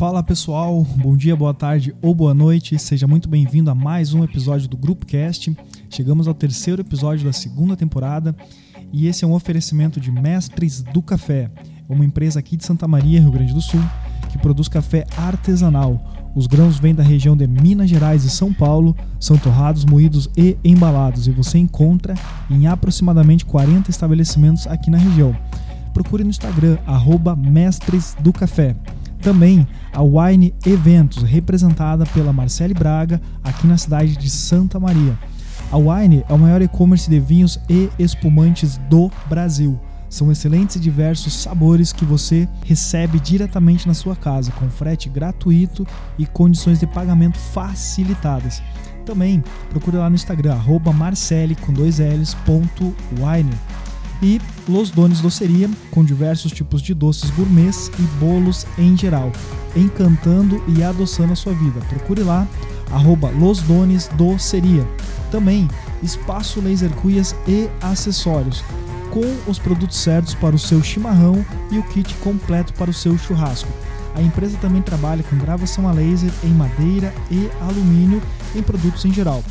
Fala pessoal, bom dia, boa tarde ou boa noite, seja muito bem-vindo a mais um episódio do Grupo Cast. Chegamos ao terceiro episódio da segunda temporada e esse é um oferecimento de Mestres do Café, uma empresa aqui de Santa Maria, Rio Grande do Sul, que produz café artesanal. Os grãos vêm da região de Minas Gerais e São Paulo, são torrados, moídos e embalados e você encontra em aproximadamente 40 estabelecimentos aqui na região. Procure no Instagram, arroba Mestres do Café. Também a Wine Eventos, representada pela Marcele Braga, aqui na cidade de Santa Maria. A Wine é o maior e-commerce de vinhos e espumantes do Brasil. São excelentes e diversos sabores que você recebe diretamente na sua casa, com frete gratuito e condições de pagamento facilitadas. Também procure lá no Instagram, arroba marcele com dois L's, ponto wine e Los Dones Doceria, com diversos tipos de doces gourmets e bolos em geral, encantando e adoçando a sua vida. Procure lá, arroba Los Dones Doceria. Também Espaço Laser Cuias e Acessórios, com os produtos certos para o seu chimarrão e o kit completo para o seu churrasco. A empresa também trabalha com gravação a laser em madeira e alumínio em produtos em geral.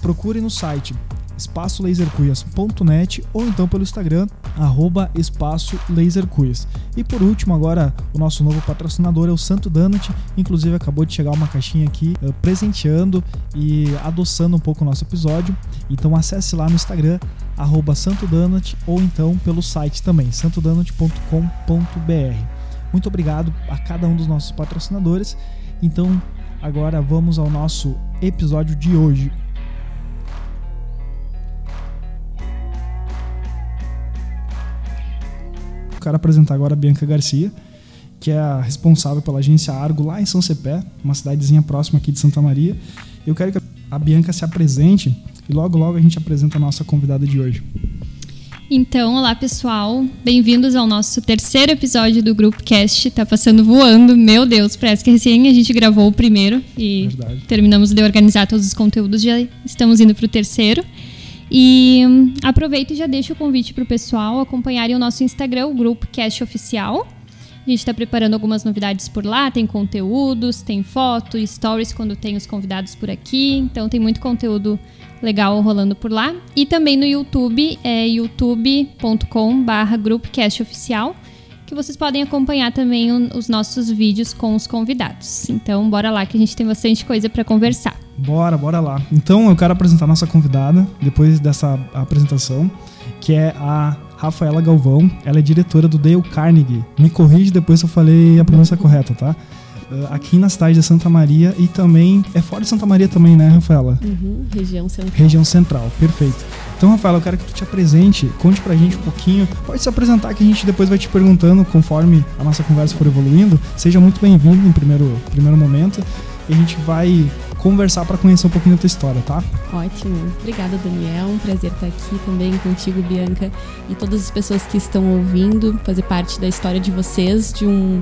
Procure no site espaçolasercuias.net ou então pelo Instagram, arroba espaço lasercuias. E por último, agora o nosso novo patrocinador é o Santo Donut, inclusive acabou de chegar uma caixinha aqui uh, presenteando e adoçando um pouco o nosso episódio. Então acesse lá no Instagram, arroba Santo Donut ou então pelo site também, santodonut.com.br. Muito obrigado a cada um dos nossos patrocinadores. Então, agora vamos ao nosso episódio de hoje. Quero apresentar agora a Bianca Garcia, que é a responsável pela agência Argo lá em São Cepé, uma cidadezinha próxima aqui de Santa Maria. Eu quero que a Bianca se apresente e logo logo a gente apresenta a nossa convidada de hoje. Então, olá pessoal, bem-vindos ao nosso terceiro episódio do Grupo Cast. Tá passando voando, meu Deus, parece que recém a gente gravou o primeiro e Verdade. terminamos de organizar todos os conteúdos, já estamos indo para o terceiro. E aproveito e já deixo o convite para o pessoal acompanharem o nosso Instagram, o Grupo Cast Oficial. A gente está preparando algumas novidades por lá, tem conteúdos, tem foto, stories quando tem os convidados por aqui. Então tem muito conteúdo legal rolando por lá. E também no YouTube, é youtube.com/barra Oficial, que vocês podem acompanhar também os nossos vídeos com os convidados. Então bora lá que a gente tem bastante coisa para conversar. Bora, bora lá. Então eu quero apresentar a nossa convidada, depois dessa apresentação, que é a Rafaela Galvão. Ela é diretora do Dale Carnegie. Me corrige depois se eu falei a pronúncia correta, tá? Uh, aqui na cidade de Santa Maria e também. É fora de Santa Maria também, né, Rafaela? Uhum, região central. Região central, perfeito. Então, Rafaela, eu quero que tu te apresente, conte pra gente um pouquinho. Pode se apresentar que a gente depois vai te perguntando conforme a nossa conversa for evoluindo. Seja muito bem-vindo em primeiro, primeiro momento. E a gente vai conversar para conhecer um pouquinho da tua história, tá? Ótimo. Obrigada, Daniel. Um prazer estar aqui também contigo, Bianca, e todas as pessoas que estão ouvindo, fazer parte da história de vocês, de, um,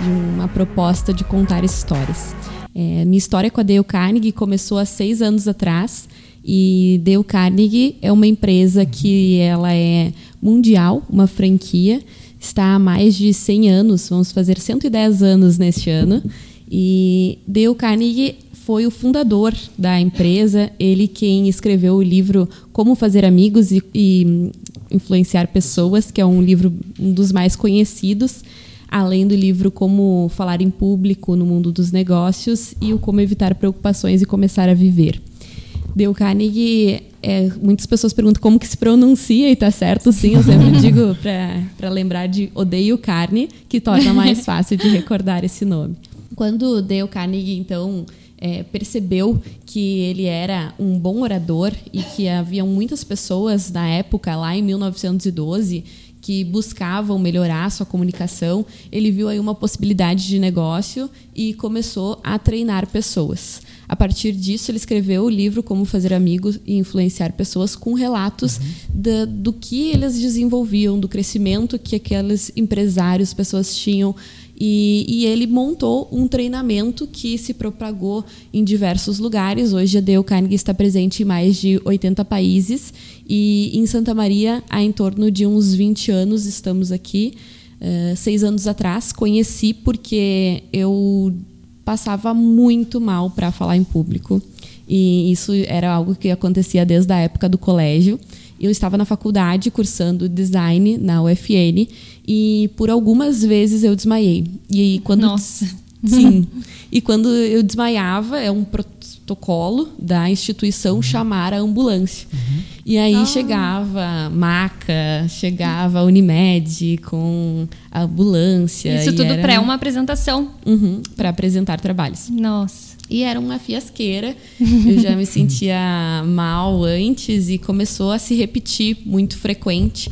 de uma proposta de contar histórias. É, minha história com a Dale Carnegie começou há seis anos atrás e Dale Carnegie é uma empresa que ela é mundial, uma franquia, está há mais de 100 anos, vamos fazer 110 anos neste ano. E Dale Carnegie foi o fundador da empresa, ele quem escreveu o livro Como Fazer Amigos e, e Influenciar Pessoas, que é um livro um dos mais conhecidos, além do livro Como Falar em Público no Mundo dos Negócios e o Como Evitar Preocupações e Começar a Viver. Dale Carnegie, é, muitas pessoas perguntam como que se pronuncia e está certo sim, eu sempre digo para lembrar de odeio carne, que torna mais fácil de recordar esse nome. Quando Dale Carnegie, então, é, percebeu que ele era um bom orador e que haviam muitas pessoas na época, lá em 1912, que buscavam melhorar sua comunicação, ele viu aí uma possibilidade de negócio e começou a treinar pessoas. A partir disso, ele escreveu o livro Como Fazer Amigos e Influenciar Pessoas, com relatos uhum. do que eles desenvolviam, do crescimento que aqueles empresários, pessoas tinham e, e, ele montou um treinamento que se propagou em diversos lugares. Hoje a Dale Carnegie está presente em mais de 80 países e em Santa Maria há em torno de uns 20 anos estamos aqui. uh, seis anos atrás. Conheci porque eu passava muito mal para falar em público. E isso era algo que acontecia desde a época do colégio. Eu estava na faculdade cursando design na UFN e por algumas vezes eu desmaiei. E quando Nossa. Sim. e quando eu desmaiava, é um protocolo da instituição uhum. chamar a ambulância. Uhum. E aí ah. chegava maca, chegava Unimed com a ambulância. Isso tudo era... para uma apresentação. Uhum, para apresentar trabalhos. Nossa. E era uma fiasqueira. Eu já me sentia mal antes e começou a se repetir muito frequente.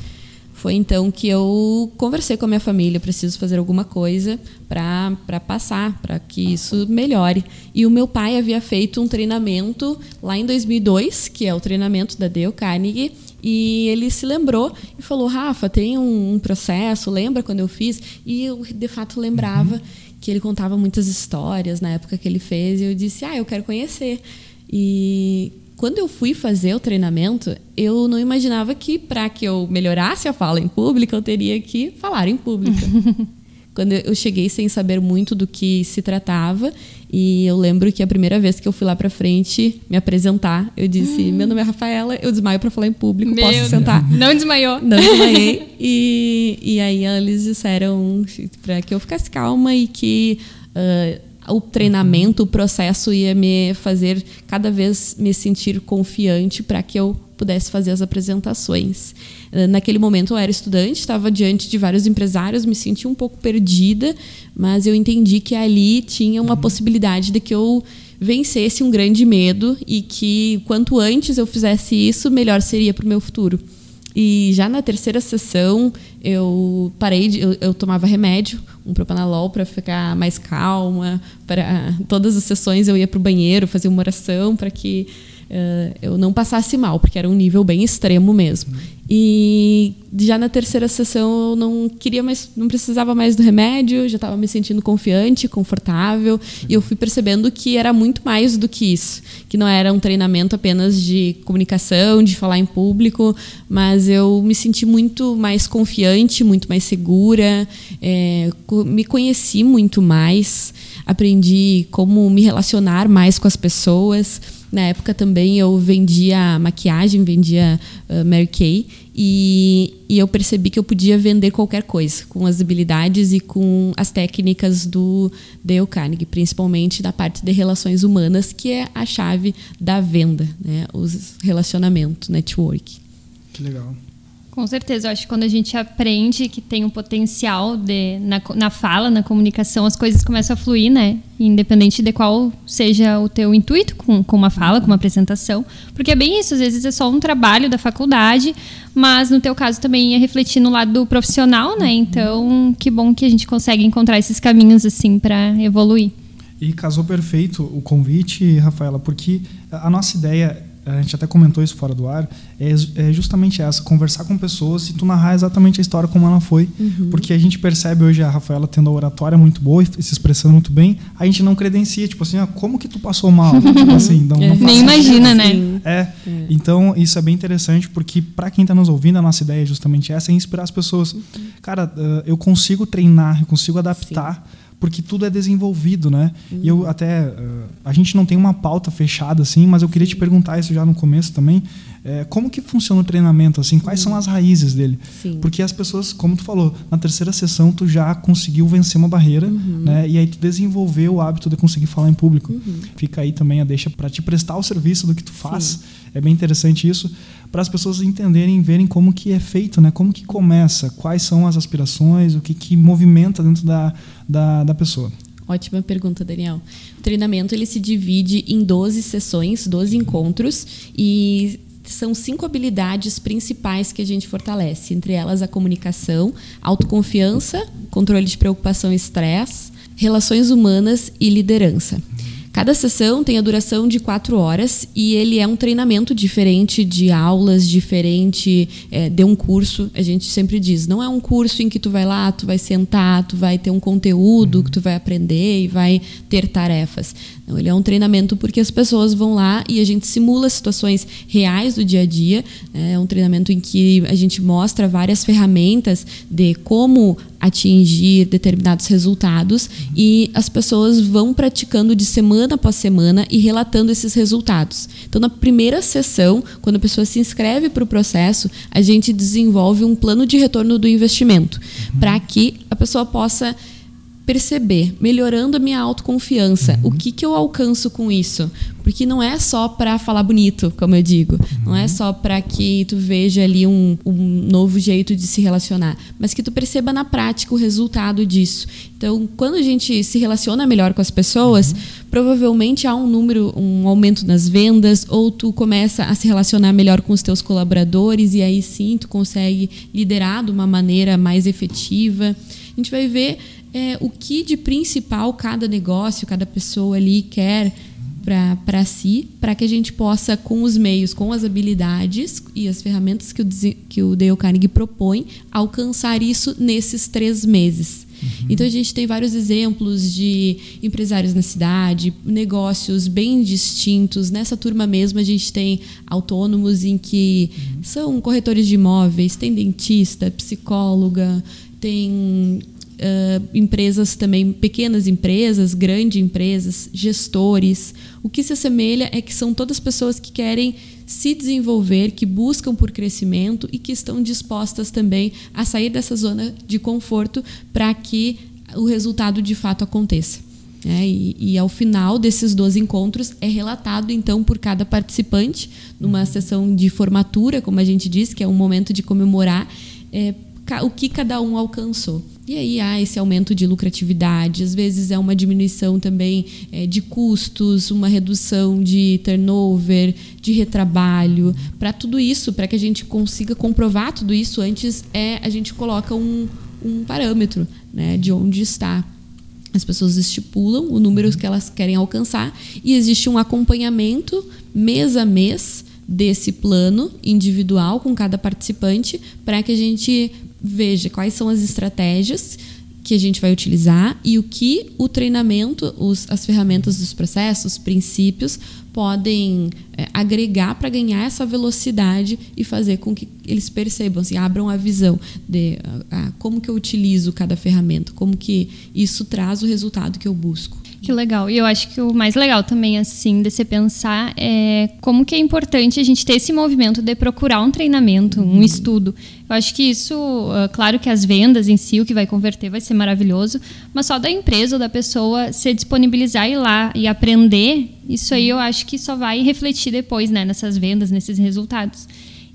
Foi então que eu conversei com a minha família, preciso fazer alguma coisa para passar, para que isso melhore. E o meu pai havia feito um treinamento lá em 2002, que é o treinamento da Dale Carnegie, e ele se lembrou e falou: Rafa, tem um, um processo, lembra quando eu fiz? E eu de fato lembrava. Uhum que ele contava muitas histórias na época que ele fez, e eu disse: "Ah, eu quero conhecer". E quando eu fui fazer o treinamento, eu não imaginava que para que eu melhorasse a fala em público, eu teria que falar em público. quando eu cheguei sem saber muito do que se tratava, e eu lembro que a primeira vez que eu fui lá para frente me apresentar, eu disse: hum. "Meu nome é Rafaela, eu desmaio para falar em público, Meu posso sentar?". Não desmaiou. Não desmaiei. e, e aí eles disseram para que eu ficasse calma e que uh, o treinamento, o processo ia me fazer cada vez me sentir confiante para que eu pudesse fazer as apresentações. Eh, naquele momento eu era estudante, estava diante de vários empresários, me senti um pouco perdida, mas eu entendi que ali tinha uma possibilidade de que eu vencesse um grande medo e que quanto antes eu fizesse isso, melhor seria para o meu futuro. E já na terceira sessão, eu parei de. Eu, eu tomava remédio, um propanolol para ficar mais calma. Para todas as sessões eu ia para o banheiro, fazia uma oração para que uh, eu não passasse mal, porque era um nível bem extremo mesmo. E já na terceira sessão eu não queria mais, não precisava mais do remédio, já estava me sentindo confiante, confortável, e eu fui percebendo que era muito mais do que isso, que não era um treinamento apenas de comunicação, de falar em público, mas eu me senti muito mais confiante, muito mais segura, é, me conheci muito mais, aprendi como me relacionar mais com as pessoas. Na época também eu vendia maquiagem, vendia uh, Mary Kay e, e, eu percebi que eu podia vender qualquer coisa com as habilidades e com as técnicas do Dale Carnegie, principalmente da parte de relações humanas, que é a chave da venda, né? os relacionamentos, network. Que legal. Com certeza, eu acho que quando a gente aprende que tem um potencial de, na, na fala, na comunicação, as coisas começam a fluir, né? Independente de qual seja o teu intuito com, com uma fala, com uma apresentação. Porque é bem isso, às vezes é só um trabalho da faculdade, mas no teu caso também ia refletir no lado profissional, né? Então, que bom que a gente consegue encontrar esses caminhos assim para evoluir. E casou perfeito o convite, Rafaela, porque a nossa ideia a gente até comentou isso fora do ar, é, é, justamente essa, conversar com pessoas e tu narrar exatamente a história como ela foi. Uhum. Porque a gente percebe hoje a Rafaela tendo a oratória muito boa e se expressando muito bem, a gente não credencia, tipo assim, ah, como que tu passou mal? tipo assim, não, não Nem imagina, né? É, é, então isso é bem interessante porque para quem está nos ouvindo, a nossa ideia é justamente essa, é inspirar as pessoas. Uhum. Cara, eu consigo treinar, eu consigo adaptar Sim porque tudo é desenvolvido, né? Uhum. E eu até uh, a gente não tem uma pauta fechada assim, mas eu queria te perguntar isso já no começo também. É, como que funciona o treinamento assim? Quais são as raízes dele? Sim. Porque as pessoas, como tu falou, na terceira sessão tu já conseguiu vencer uma barreira, uhum. né? E aí tu desenvolveu o hábito de conseguir falar em público. Uhum. Fica aí também a deixa para te prestar o serviço do que tu faz. Sim. É bem interessante isso para as pessoas entenderem, verem como que é feito, né? Como que começa, quais são as aspirações, o que que movimenta dentro da, da, da pessoa. Ótima pergunta, Daniel. O treinamento ele se divide em 12 sessões, 12 encontros e são cinco habilidades principais que a gente fortalece, entre elas a comunicação, autoconfiança, controle de preocupação e estresse, relações humanas e liderança. Cada sessão tem a duração de quatro horas e ele é um treinamento diferente de aulas, diferente é, de um curso. A gente sempre diz, não é um curso em que tu vai lá, tu vai sentar, tu vai ter um conteúdo que tu vai aprender e vai ter tarefas. Não, ele é um treinamento porque as pessoas vão lá e a gente simula situações reais do dia a dia. É um treinamento em que a gente mostra várias ferramentas de como atingir determinados resultados e as pessoas vão praticando de semana após semana e relatando esses resultados. Então, na primeira sessão, quando a pessoa se inscreve para o processo, a gente desenvolve um plano de retorno do investimento uhum. para que a pessoa possa perceber, melhorando a minha autoconfiança. Uhum. O que, que eu alcanço com isso? Porque não é só para falar bonito, como eu digo. Uhum. Não é uhum. só para que tu veja ali um, um novo jeito de se relacionar, mas que tu perceba na prática o resultado disso. Então, quando a gente se relaciona melhor com as pessoas, uhum. provavelmente há um número, um aumento nas vendas, ou tu começa a se relacionar melhor com os teus colaboradores e aí sim tu consegue liderar de uma maneira mais efetiva. A gente vai ver é, o que de principal cada negócio, cada pessoa ali quer para si, para que a gente possa, com os meios, com as habilidades e as ferramentas que o, que o Dale Carnegie propõe, alcançar isso nesses três meses. Uhum. Então a gente tem vários exemplos de empresários na cidade, negócios bem distintos. Nessa turma mesmo a gente tem autônomos em que uhum. são corretores de imóveis, tem dentista, psicóloga, tem uh, empresas também, pequenas empresas, grandes empresas, gestores. O que se assemelha é que são todas pessoas que querem se desenvolver, que buscam por crescimento e que estão dispostas também a sair dessa zona de conforto para que o resultado de fato aconteça. É, e, e, ao final desses 12 encontros é relatado então por cada participante numa sessão de formatura, como a gente diz, que é um momento de comemorar é, o que cada um alcançou. E aí há esse aumento de lucratividade, às vezes é uma diminuição também é, de custos, uma redução de turnover, de retrabalho. Para tudo isso, para que a gente consiga comprovar tudo isso, antes é a gente coloca um, um parâmetro né, de onde está. As pessoas estipulam o número que elas querem alcançar e existe um acompanhamento mês a mês desse plano individual com cada participante para que a gente veja quais são as estratégias que a gente vai utilizar e o que o treinamento, os, as ferramentas dos processos, princípios, podem é, agregar para ganhar essa velocidade e fazer com que eles percebam, assim, abram a visão de a, a, como que eu utilizo cada ferramenta, como que isso traz o resultado que eu busco. Que legal. E eu acho que o mais legal também, assim, de se pensar é como que é importante a gente ter esse movimento de procurar um treinamento, um uhum. estudo. Eu acho que isso, ah, claro que as vendas em si, o que vai converter vai ser maravilhoso, mas só da empresa ou da pessoa se disponibilizar e ir lá e aprender, isso aí eu acho que só vai refletir depois, né, nessas vendas, nesses resultados.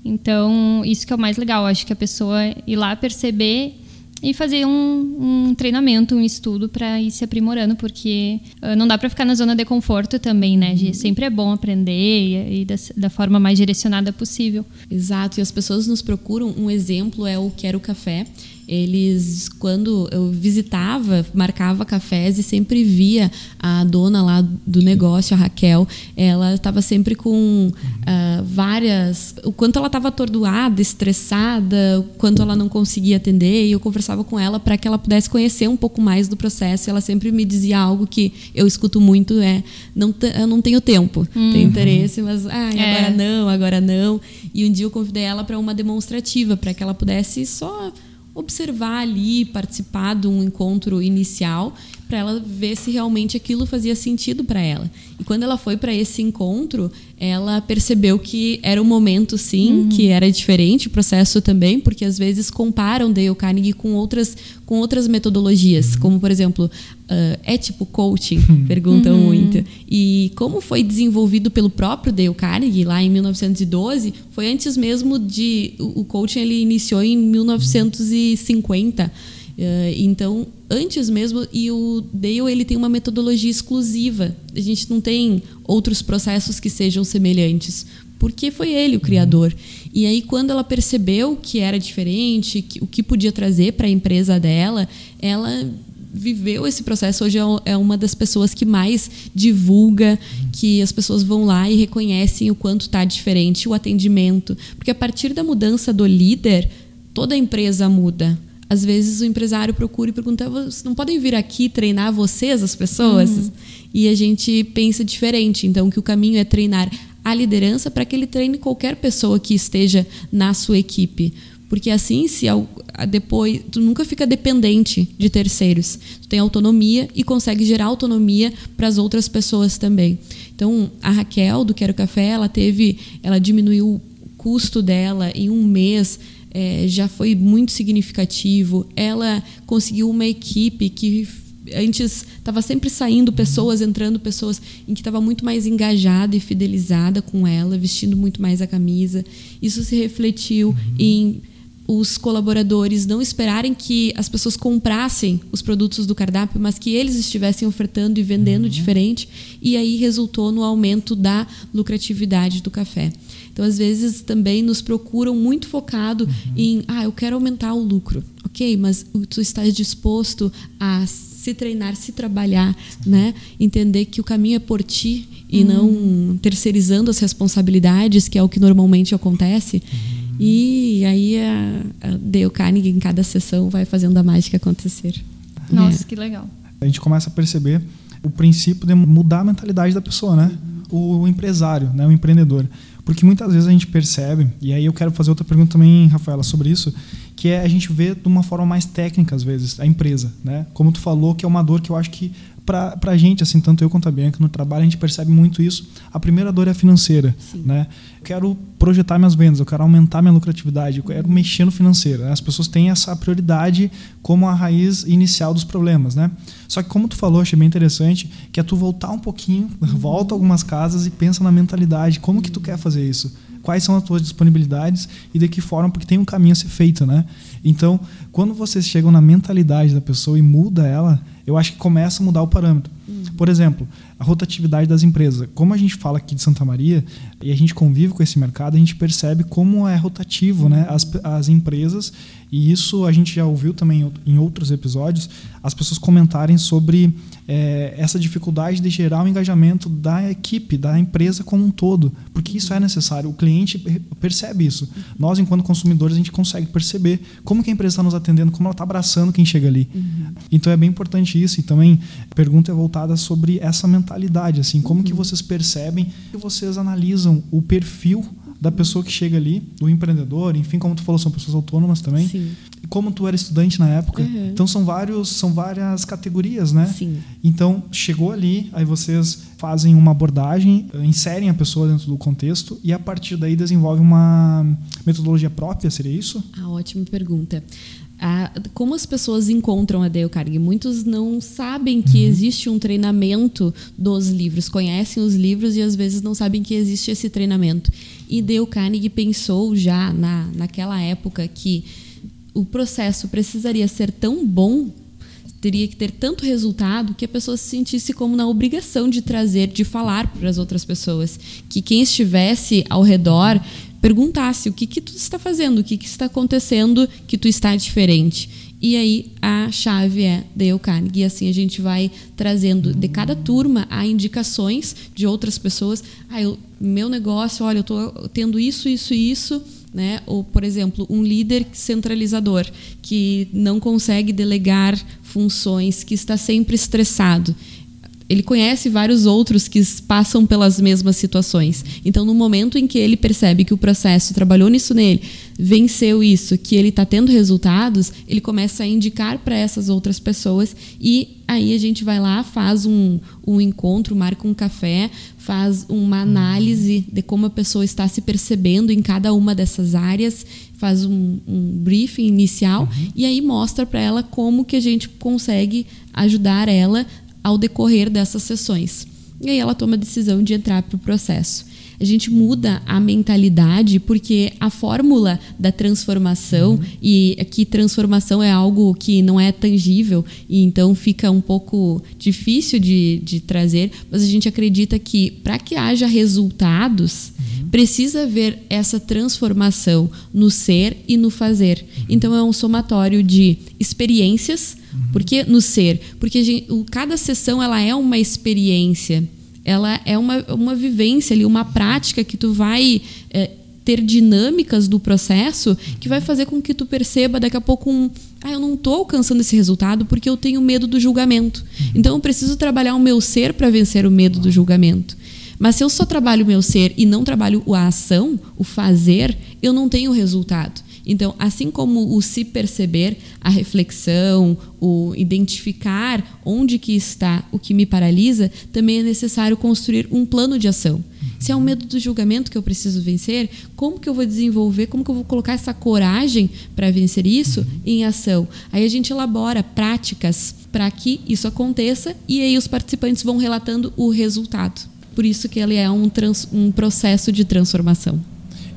Então, isso que é o mais legal. Eu acho que a pessoa ir lá perceber e fazer um, um treinamento, um estudo para ir se aprimorando, porque uh, não dá para ficar na zona de conforto também, né? Uhum. Sempre é bom aprender e, e da, da, forma mais direcionada possível. Exato, e as pessoas nos procuram. Um exemplo é o Quero Café eles quando eu visitava, marcava cafés e sempre via a dona lá do negócio, a Raquel, ela estava sempre com uh, várias, o quanto ela estava atordoada, estressada, o quanto ela não conseguia atender, e eu conversava com ela para que ela pudesse conhecer um pouco mais do processo. E ela sempre me dizia algo que eu escuto muito é, não eu não tenho tempo, uhum. tenho interesse, mas ah, é. agora não, agora não. E um dia eu convidei ela para uma demonstrativa para que ela pudesse só observar ali, participar de um encontro inicial, para ela ver se realmente aquilo fazia sentido para ela. E quando ela foi para esse encontro, ela percebeu que era um momento, sim, uhum. que era diferente, o processo também, porque às vezes comparam Dale Carnegie com outras, com outras metodologias, uhum. como, por exemplo, uh, é tipo coaching? Uhum. Perguntam uhum. muito. E como foi desenvolvido pelo próprio Dale Carnegie, lá em 1912, foi antes mesmo de... O coaching ele iniciou em 1950, Uh, então, antes mesmo, e o Dale ele tem uma metodologia exclusiva. A gente não tem outros processos que sejam semelhantes, porque foi ele o criador. E aí, quando ela percebeu que era diferente, que, o que podia trazer para a empresa dela, ela viveu esse processo. Hoje é, é uma das pessoas que mais divulga, que as pessoas vão lá e reconhecem o quanto está diferente, o atendimento. Porque a partir da mudança do líder, toda a empresa muda às vezes o empresário procura e pergunta: vocês não podem vir aqui treinar vocês, as pessoas? Uhum. E a gente pensa diferente. Então, que o caminho é treinar a liderança para que ele treine qualquer pessoa que esteja na sua equipe. Porque assim, se depois tu nunca fica dependente de terceiros. Tu tem autonomia e consegue gerar autonomia para as outras pessoas também. Então, a Raquel do Quero Café, ela teve, ela diminuiu o custo dela em um mês. É, já foi muito significativo. Ela conseguiu uma equipe que antes estava sempre saindo pessoas, entrando pessoas em que estava muito mais engajada e fidelizada com ela, vestindo muito mais a camisa. Isso se refletiu uhum. em os colaboradores não esperarem que as pessoas comprassem os produtos do cardápio, mas que eles estivessem ofertando e vendendo uhum. diferente, e aí resultou no aumento da lucratividade do café. Então, às vezes, também nos procuram muito focado uhum. em, ah, eu quero aumentar o lucro. Ok, mas tu estás disposto a se treinar, se trabalhar, né? Entender que o caminho é por ti e uhum. não terceirizando as responsabilidades, que é o que normalmente acontece. Uhum. E aí a, a Dale Carnegie, em cada sessão, vai fazendo a mágica acontecer. Nossa, é. que legal. A gente começa a perceber o princípio de mudar a mentalidade da pessoa, né? O, o empresário, né? o empreendedor. Porque muitas vezes a gente percebe, e aí eu quero fazer outra pergunta também, Rafaela, sobre isso, que é a gente vê de uma forma mais técnica, às vezes, a empresa. Né? Como tu falou, que é uma dor que eu acho que para a gente, assim, tanto eu quanto a Bianca, no trabalho, a gente percebe muito isso. A primeira dor é a financeira. Né? Eu quero projetar minhas vendas, eu quero aumentar minha lucratividade, eu quero mexer no financeiro. Né? As pessoas têm essa prioridade como a raiz inicial dos problemas. Né? Só que, como tu falou, achei bem interessante, que é tu voltar um pouquinho, volta algumas casas e pensa na mentalidade. Como que tu quer fazer isso? quais são as tuas disponibilidades e de que forma, porque tem um caminho a ser feito, né? Então, quando vocês chegam na mentalidade da pessoa e muda ela, eu acho que começa a mudar o parâmetro. Uhum. Por exemplo, a rotatividade das empresas. Como a gente fala aqui de Santa Maria e a gente convive com esse mercado, a gente percebe como é rotativo né? as, as empresas e isso a gente já ouviu também em outros episódios, as pessoas comentarem sobre é, essa dificuldade de gerar o engajamento da equipe, da empresa como um todo, porque isso é necessário. O cliente percebe isso. Nós, enquanto consumidores, a gente consegue perceber como que a empresa está nos atendendo, como ela está abraçando quem chega ali. Uhum. Então é bem importante isso. E também a pergunta é voltada sobre essa mentalidade, assim, como uhum. que vocês percebem que vocês analisam o perfil da pessoa que chega ali, do empreendedor, enfim, como tu falou, são pessoas autônomas também. Sim. E como tu era estudante na época, uhum. então são vários, são várias categorias, né? Sim. Então chegou ali, aí vocês fazem uma abordagem, inserem a pessoa dentro do contexto e a partir daí desenvolvem uma metodologia própria, seria isso? Ah, ótima pergunta a, como as pessoas encontram a Dale Carnegie? Muitos não sabem que uhum. existe um treinamento dos livros, conhecem os livros e às vezes não sabem que existe esse treinamento. E Dale Carnegie pensou já na, naquela época que o processo precisaria ser tão bom teria que ter tanto resultado que a pessoa se sentisse como na obrigação de trazer, de falar para as outras pessoas, que quem estivesse ao redor perguntasse o que que tu está fazendo, o que que está acontecendo que tu está diferente. E aí a chave é Dale Carnegie. E assim a gente vai trazendo de cada turma há indicações de outras pessoas. Ah, eu, meu negócio, olha, eu estou tendo isso, isso e isso. Né? Ou, por exemplo, um líder centralizador que não consegue delegar funções, que está sempre estressado ele conhece vários outros que passam pelas mesmas situações. Então, no momento em que ele percebe que o processo trabalhou nisso nele, venceu isso, que ele está tendo resultados, ele começa a indicar para essas outras pessoas e aí a gente vai lá, faz um, um encontro, marca um café, faz uma análise de como a pessoa está se percebendo em cada uma dessas áreas, faz um, um briefing inicial uhum. e aí mostra para ela como que a gente consegue ajudar ela ao decorrer dessas sessões. E aí ela toma a decisão de entrar para o processo. A gente muda a mentalidade porque a fórmula da transformação, uhum. e aqui transformação é algo que não é tangível, e então fica um pouco difícil de, de trazer, mas a gente acredita que para que haja resultados, uhum. Precisa haver essa transformação no ser e no fazer. Uhum. Então é um somatório de experiências por que no ser? Porque gente, cada sessão ela é uma experiência, ela é uma, uma vivência ali, uma prática que tu vai é, ter dinâmicas do processo que vai fazer com que tu perceba daqui a pouco um, ah, eu não estou alcançando esse resultado porque eu tenho medo do julgamento. Uhum. Então eu preciso trabalhar o meu ser para vencer o medo do julgamento. Mas se eu só trabalho o meu ser e não trabalho a ação, o fazer, eu não tenho resultado. Então, assim como o se perceber, a reflexão, o identificar onde que está o que me paralisa, também é necessário construir um plano de ação. Se é o medo do julgamento que eu preciso vencer, como que eu vou desenvolver, como que eu vou colocar essa coragem para vencer isso em ação? Aí a gente elabora práticas para que isso aconteça e aí os participantes vão relatando o resultado. Por isso que ele é um, trans, um processo de transformação.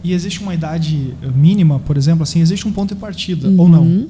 E existe uma idade mínima, por exemplo, assim, existe um ponto de partida uhum. ou não?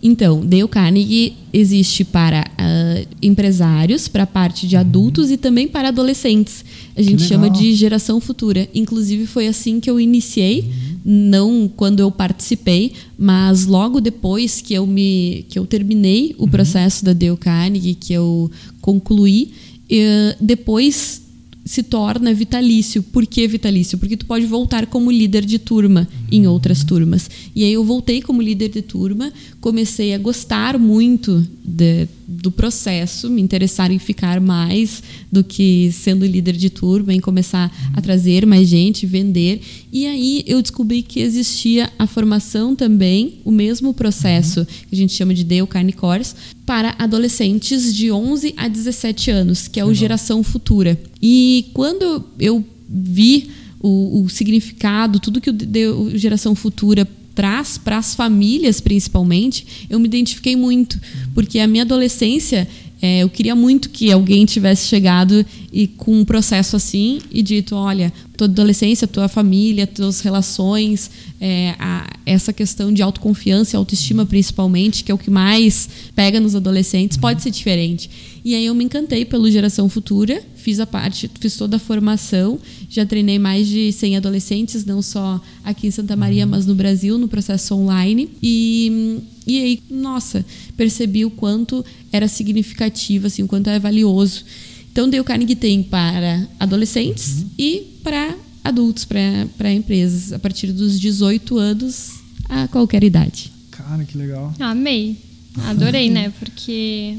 Então, Dale Carnegie existe para uh, empresários, para a parte de uhum. adultos e também para adolescentes. A gente chama de geração futura. Inclusive, foi assim que eu iniciei, uhum. não quando eu participei, mas logo depois que eu, me, que eu terminei o uhum. processo da Dale Carnegie, que eu concluí, uh, depois se torna vitalício. Por que vitalício? Porque tu pode voltar como líder de turma em outras turmas. E aí eu voltei como líder de turma, comecei a gostar muito de, do processo, me interessar em ficar mais do que sendo líder de turma, em começar a trazer mais gente, vender. E aí eu descobri que existia a formação também, o mesmo processo que a gente chama de Dale Carne Course, para adolescentes de 11 a 17 anos, que é o Geração Futura. E quando eu vi o, o significado, tudo que o, Geração Futura traz para as famílias principalmente, eu me identifiquei muito, porque a minha adolescência é, eu queria muito que alguém tivesse chegado e com um processo assim e dito, olha, tua adolescência, tua família, tuas relações, é, a, essa questão de autoconfiança e autoestima principalmente, que é o que mais pega nos adolescentes, pode ser diferente. E aí eu me encantei pelo Geração Futura, fiz a parte, fiz toda a formação, já treinei mais de 100 adolescentes, não só aqui em Santa Maria, mas no Brasil, no processo online. E, e aí, nossa, percebi o quanto era significativo, assim, o quanto é valioso. Então, dei o Carnegie tem para adolescentes uhum. e para adultos, para empresas, a partir dos 18 anos a qualquer idade. Cara, que legal. Amei. Adorei, né? Porque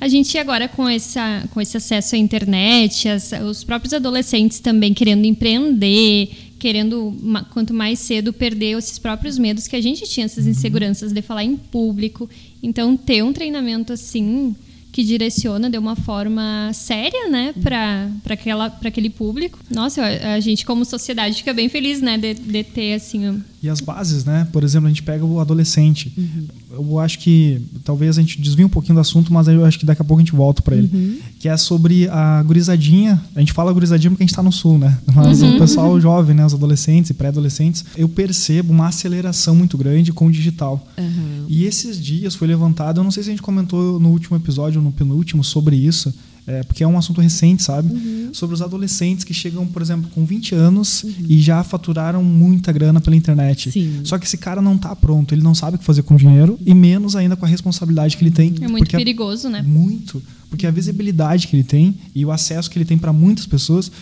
a gente agora com, essa, com esse acesso à internet, as, os próprios adolescentes também querendo empreender, querendo quanto mais cedo perder esses próprios medos que a gente tinha, essas uhum. inseguranças de falar em público. Então ter um treinamento assim que direciona de uma forma séria, né, para aquele público. Nossa, a gente como sociedade fica bem feliz, né, de, de ter assim. E as bases, né? Por exemplo, a gente pega o adolescente. Uhum. Eu acho que talvez a gente desvie um pouquinho do assunto, mas eu acho que daqui a pouco a gente volta para ele. Uhum. Que é sobre a gurizadinha. A gente fala gurizadinha porque a gente está no sul, né? Mas uhum. o pessoal jovem, né, os adolescentes e pré-adolescentes, eu percebo uma aceleração muito grande com o digital. E esses dias foi levantado, eu não sei se a gente comentou no último episódio ou no penúltimo sobre isso, é, porque é um assunto recente, sabe? Uhum. Sobre os adolescentes que chegam, por exemplo, com 20 anos uhum. e já faturaram muita grana pela internet. Sim. Só que esse cara não está pronto, ele não sabe o que fazer com o dinheiro e menos ainda com a responsabilidade que ele tem. É muito perigoso, né? Muito. Porque a visibilidade que ele tem e o acesso que ele tem para muitas pessoas,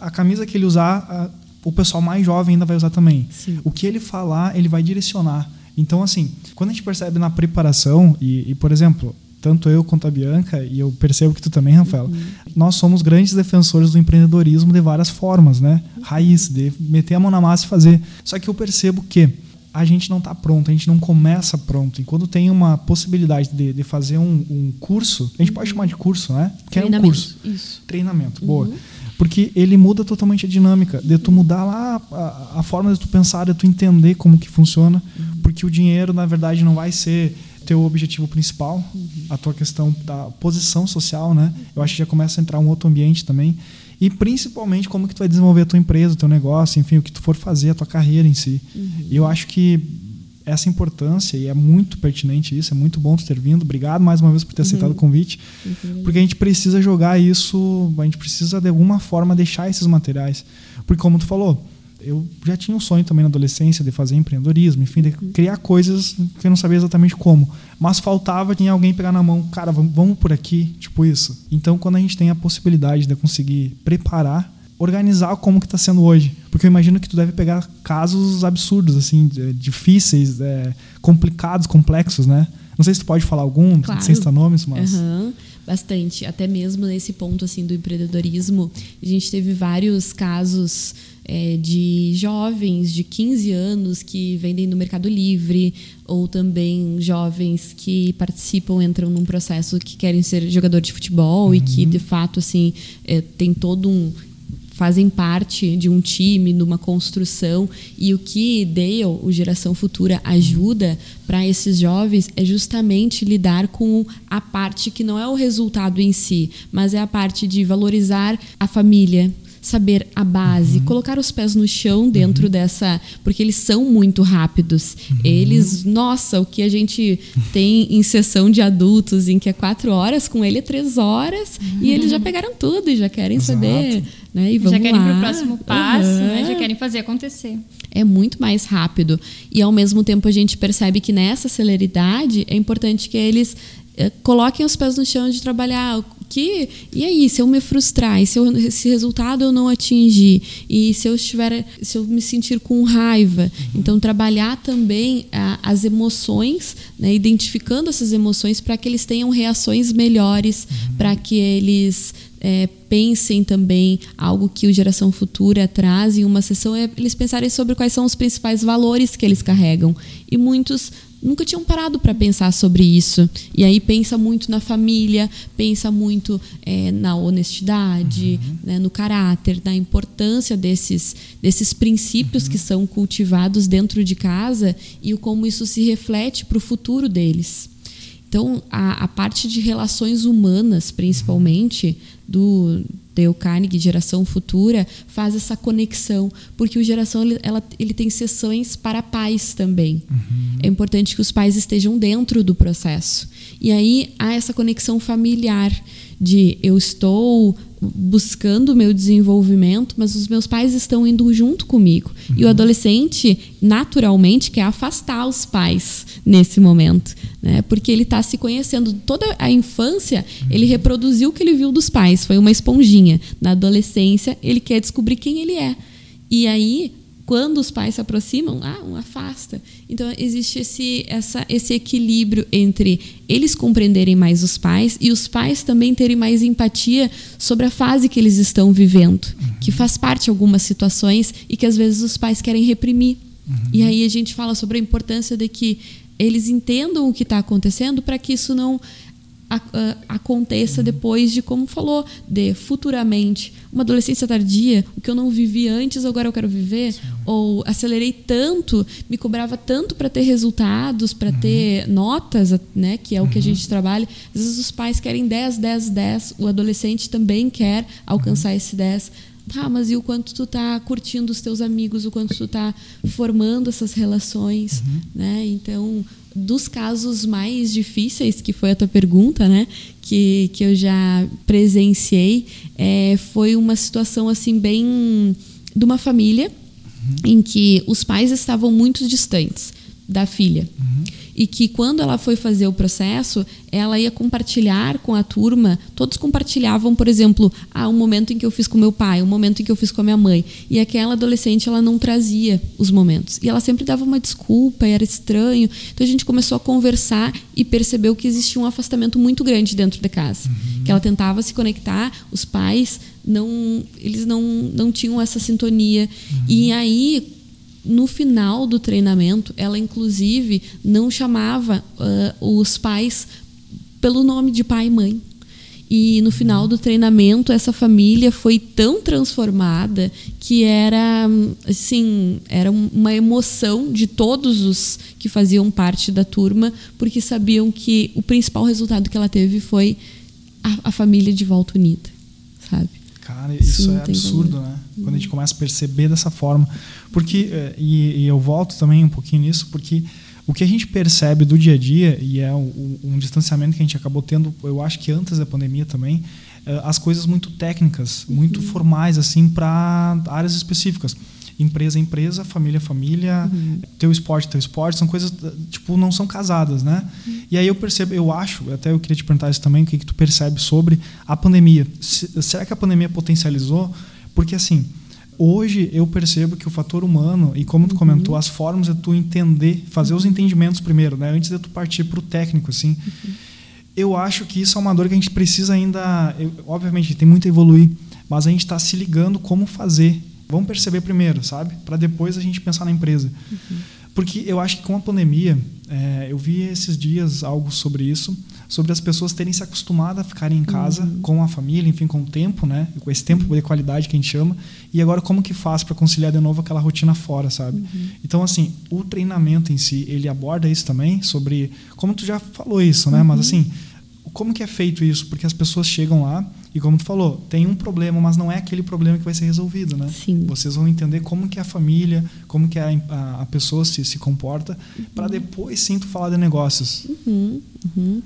a camisa que ele usar, a, o pessoal mais jovem ainda vai usar também. Sim. O que ele falar, ele vai direcionar. Então, assim, quando a gente percebe na preparação, e, e por exemplo, tanto eu quanto a Bianca, e eu percebo que tu também, Rafael, uhum. nós somos grandes defensores do empreendedorismo de várias formas, né? Raiz, de meter a mão na massa e fazer. Só que eu percebo que a gente não está pronto, a gente não começa pronto. E quando tem uma possibilidade de, de fazer um, um, curso, a gente pode chamar de curso, né? Porque é um curso. Isso. Treinamento, boa. Uhum. Porque ele muda totalmente a dinâmica. De tu mudar lá a, a, forma de tu pensar, de tu entender como que funciona. Uhum. Porque o dinheiro, na verdade, não vai ser teu objetivo principal, a tua questão da posição social, né? Eu acho que já começa a entrar um outro ambiente também. E principalmente como que tu vai desenvolver a tua empresa, o teu negócio, enfim, o que tu for fazer, a tua carreira em si. Uhum. E eu acho que essa importância, e é muito pertinente isso, é muito bom tu ter vindo. Obrigado mais uma vez por ter uhum. aceitado o convite. Uhum. Porque a gente precisa jogar isso, a gente precisa de alguma forma deixar esses materiais. Porque como tu falou, eu já tinha um sonho também na adolescência de fazer empreendedorismo, enfim, de criar coisas que eu não sabia exatamente como. Mas faltava tinha alguém pegar na mão, cara, vamos, por aqui, tipo isso. Então, quando a gente tem a possibilidade de conseguir preparar, organizar como que está sendo hoje, porque eu imagino que tu deve pegar casos absurdos, assim, difíceis, é, complicados, complexos, né? Não sei se tu pode falar algum, claro. sem citar nomes, mas. Uhum, bastante. Até mesmo nesse ponto assim do empreendedorismo, a gente teve vários casos é, de jovens de 15 anos que vendem no Mercado Livre, ou também jovens que participam, entram num processo que querem ser jogador de futebol uhum. e que, de fato, assim, é, tem todo um fazem parte de um time, numa construção. E o que Dale, o Geração Futura, ajuda para esses jovens é justamente lidar com a parte que não é o resultado em si, mas é a parte de valorizar a família, saber a base, uhum. colocar os pés no chão dentro uhum. dessa. Porque eles são muito rápidos. Uhum. Eles, nossa, o que a gente tem em sessão de adultos, em que é quatro horas, com ele é três horas, e eles já pegaram tudo e já querem Exato. saber. Né? E vamos já querem para o próximo passo, né? já querem fazer acontecer. É muito mais rápido. E ao mesmo tempo a gente percebe que nessa celeridade é importante que eles eh, coloquem os pés no chão de trabalhar que e aí se eu me frustrar e se eu, esse resultado eu não atingir e se eu estiver se eu me sentir com raiva uhum. então trabalhar também a, as emoções né, identificando essas emoções para que eles tenham reações melhores uhum. para que eles é, pensem também algo que o Geração Futura traz em uma sessão é eles pensarem sobre quais são os principais valores que eles carregam e muitos nunca tinham parado para pensar sobre isso. E aí pensa muito na família, pensa muito é, na honestidade, uhum. né, no caráter, na importância desses, desses princípios uhum. que são cultivados dentro de casa e o como isso se reflete para o futuro deles. Então, a, a parte de relações humanas, principalmente, do Dale Carnegie, Geração Futura, faz essa conexão, porque o Geração ele, ela, ele tem sessões para pais também. Uhum. É importante que os pais estejam dentro do processo. E aí há essa conexão familiar de eu estou buscando o meu desenvolvimento, mas os meus pais estão indo junto comigo. Uhum. E o adolescente, naturalmente, quer afastar os pais nesse momento, né? Porque ele está se conhecendo. Toda a infância, uhum. ele reproduziu o que ele viu dos pais, foi uma esponjinha. Na adolescência, ele quer descobrir quem ele é. E aí, quando os pais se aproximam, ah, um afasta. Então existe esse, essa, esse equilíbrio entre eles compreenderem mais os pais e os pais também terem mais empatia sobre a fase que eles estão vivendo, uhum. que faz parte de algumas situações e que às vezes os pais querem reprimir. Uhum. E aí a gente fala sobre a importância de que eles entendam o que está acontecendo para que isso não aconteça depois de, como falou, de futuramente uma adolescência tardia, o que eu não vivi antes, agora eu quero viver, Sim. ou acelerei tanto, me cobrava tanto para ter resultados, para uhum. ter notas, né, que é o uhum. que a uhum. gente trabalha. Às vezes os pais querem 10, 10, 10, o adolescente também quer alcançar uhum. esse 10. Ah, mas e o quanto tu tá curtindo os teus amigos, o quanto tu tá formando essas relações, uhum. né? Então, dos casos mais difíceis, que foi a tua pergunta, né? Que, que eu já presenciei, é, foi uma situação assim bem de uma família uhum. em que os pais estavam muito distantes da filha. Uhum e que quando ela foi fazer o processo, ela ia compartilhar com a turma, todos compartilhavam, por exemplo, ah, um momento em que eu fiz com meu pai, um momento em que eu fiz com a minha mãe. E aquela adolescente, ela não trazia os momentos. E ela sempre dava uma desculpa, era estranho. Então a gente começou a conversar e percebeu que existia um afastamento muito grande dentro da casa. Uhum. Que ela tentava se conectar, os pais não eles não, não tinham essa sintonia. Uhum. E aí no final do treinamento, ela inclusive não chamava uh, os pais pelo nome de pai e mãe. E no final do treinamento, essa família foi tão transformada que era assim, era uma emoção de todos os que faziam parte da turma, porque sabiam que o principal resultado que ela teve foi a, a família de volta unida, sabe? Cara, isso, isso é absurdo, né? Quando a gente começa a perceber dessa forma. Porque, é, e, e, eu volto também um pouquinho nisso, porque o que a gente percebe do dia a dia, e é um, um distanciamento que a gente acabou tendo, eu acho que antes da pandemia também, é, as coisas muito técnicas, muito uhum. formais, assim, para áreas específicas empresa empresa, família família, uhum. teu esporte teu esporte, são coisas, tipo, não são casadas, né? Uhum. E aí eu percebo, eu acho, até eu queria te perguntar isso também, o que, que tu percebe sobre a pandemia. será que a pandemia potencializou? Porque, assim, Hoje eu percebo que o fator humano, e como tu uhum. comentou, as formas de tu entender, fazer os entendimentos primeiro, né? Antes de tu partir para o técnico, assim. Uhum. Eu acho que isso é uma dor que a gente precisa ainda. Eu, obviamente, tem muito a evoluir, mas a gente está se ligando como fazer. Vamos perceber primeiro, sabe? Para depois a gente pensar na empresa. Uhum. Porque eu acho que com a pandemia, é, eu vi esses dias algo sobre isso, sobre as pessoas terem se acostumado a ficarem em casa uhum. com a família, enfim, com o tempo, né? Com esse tempo de qualidade que a gente chama. E agora como que faz para conciliar de novo aquela rotina fora, sabe? Uhum. Então, assim, o treinamento em si, ele aborda isso também, sobre... Como tu já falou isso, né? Uhum. Mas, assim, como que é feito isso? Porque as pessoas chegam lá e como tu falou, tem um problema, mas não é aquele problema que vai ser resolvido, né? Sim. Vocês vão entender como que a família, como que a, a, a pessoa se, se comporta, uhum. para depois sim tu falar de negócios. Uhum. Uhum.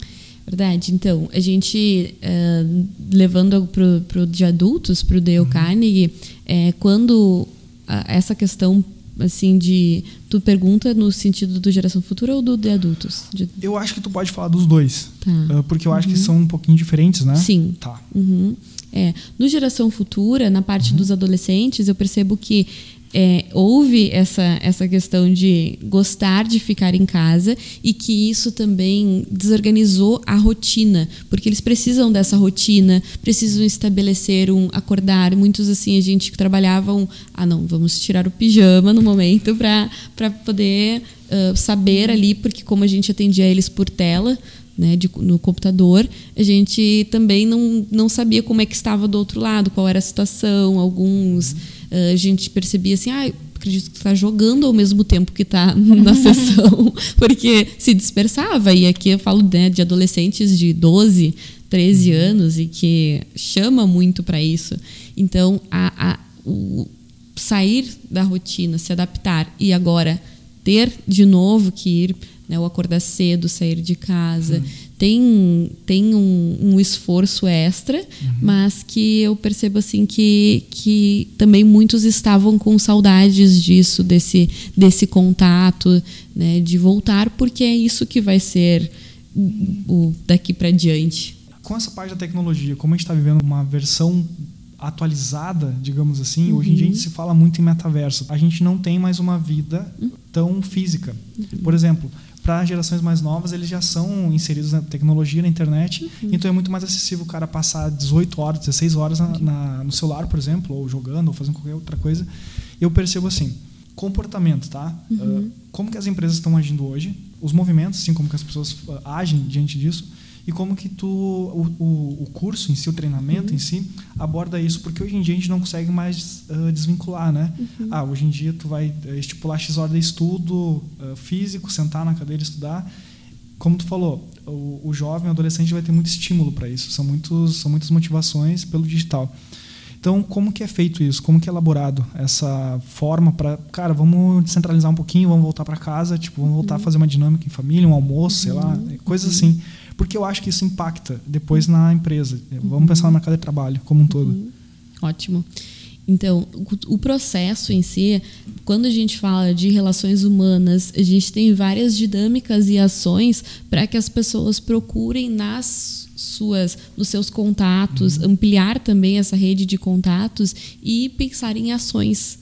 Verdade. Então, a gente, uh, levando para o de adultos, para o Dale uhum. Carnegie, é, quando a, essa questão assim de tu pergunta no sentido do geração futura ou do de adultos de... eu acho que tu pode falar dos dois tá. porque eu acho que uhum. são um pouquinho diferentes né sim tá uhum. é no geração futura na parte uhum. dos adolescentes eu percebo que é, houve essa, essa questão de gostar de ficar em casa e que isso também desorganizou a rotina, porque eles precisam dessa rotina, precisam estabelecer um acordar. Muitos assim, a gente trabalhavam, ah não, vamos tirar o pijama no momento para poder uh, saber ali, porque como a gente atendia eles por tela, né, de, no computador, a gente também não, não sabia como é que estava do outro lado, qual era a situação, alguns a gente percebia assim, ah, acredito que está jogando ao mesmo tempo que está na sessão, porque se dispersava. E aqui eu falo né, de adolescentes de 12, 13 uhum. anos e que chama muito para isso. Então, a, a, o sair da rotina, se adaptar e agora ter de novo que ir, né, o acordar cedo, sair de casa. Uhum tem, tem um, um esforço extra, uhum. mas que eu percebo assim que, que também muitos estavam com saudades disso, desse, desse contato, né, de voltar, porque é isso que vai ser o, daqui para diante. Com essa parte da tecnologia, como a gente está vivendo uma versão atualizada, digamos assim, uhum. hoje em dia a gente uhum. se fala muito em metaverso. A gente não tem mais uma vida uhum. tão física. Uhum. Por exemplo, para gerações mais novas, eles já são inseridos na tecnologia, na internet, uhum. então é muito mais acessível o cara passar 18 horas, 16 horas na, na, no celular, por exemplo, ou jogando, ou fazendo qualquer outra coisa. Eu percebo assim, comportamento, tá? Uhum. Uh, como que as empresas estão agindo hoje, os movimentos, assim, como que as pessoas uh, agem diante disso, e como que tu o, o, o curso em si, o treinamento uhum. em si, aborda isso, porque hoje em dia a gente não consegue mais uh, desvincular, né? Uhum. Ah, hoje em dia tu vai eh, estipular X hora de estudo uh, físico, sentar na cadeira e estudar. Como tu falou, o, o jovem, o adolescente vai ter muito estímulo para isso, são, muitos, são muitas motivações pelo digital. Então, como que é feito isso? Como que é elaborado essa forma para, cara, vamos descentralizar um pouquinho, vamos voltar para casa, tipo, vamos voltar uhum. a fazer uma dinâmica em família, um almoço, sei lá, uhum. coisas assim. Porque eu acho que isso impacta depois na empresa. Vamos uhum. pensar no mercado de trabalho como um todo. Uhum. Ótimo. Então, o processo em si, quando a gente fala de relações humanas, a gente tem várias dinâmicas e ações para que as pessoas procurem nas suas, nos seus contatos, uhum. ampliar também essa rede de contatos e pensar em ações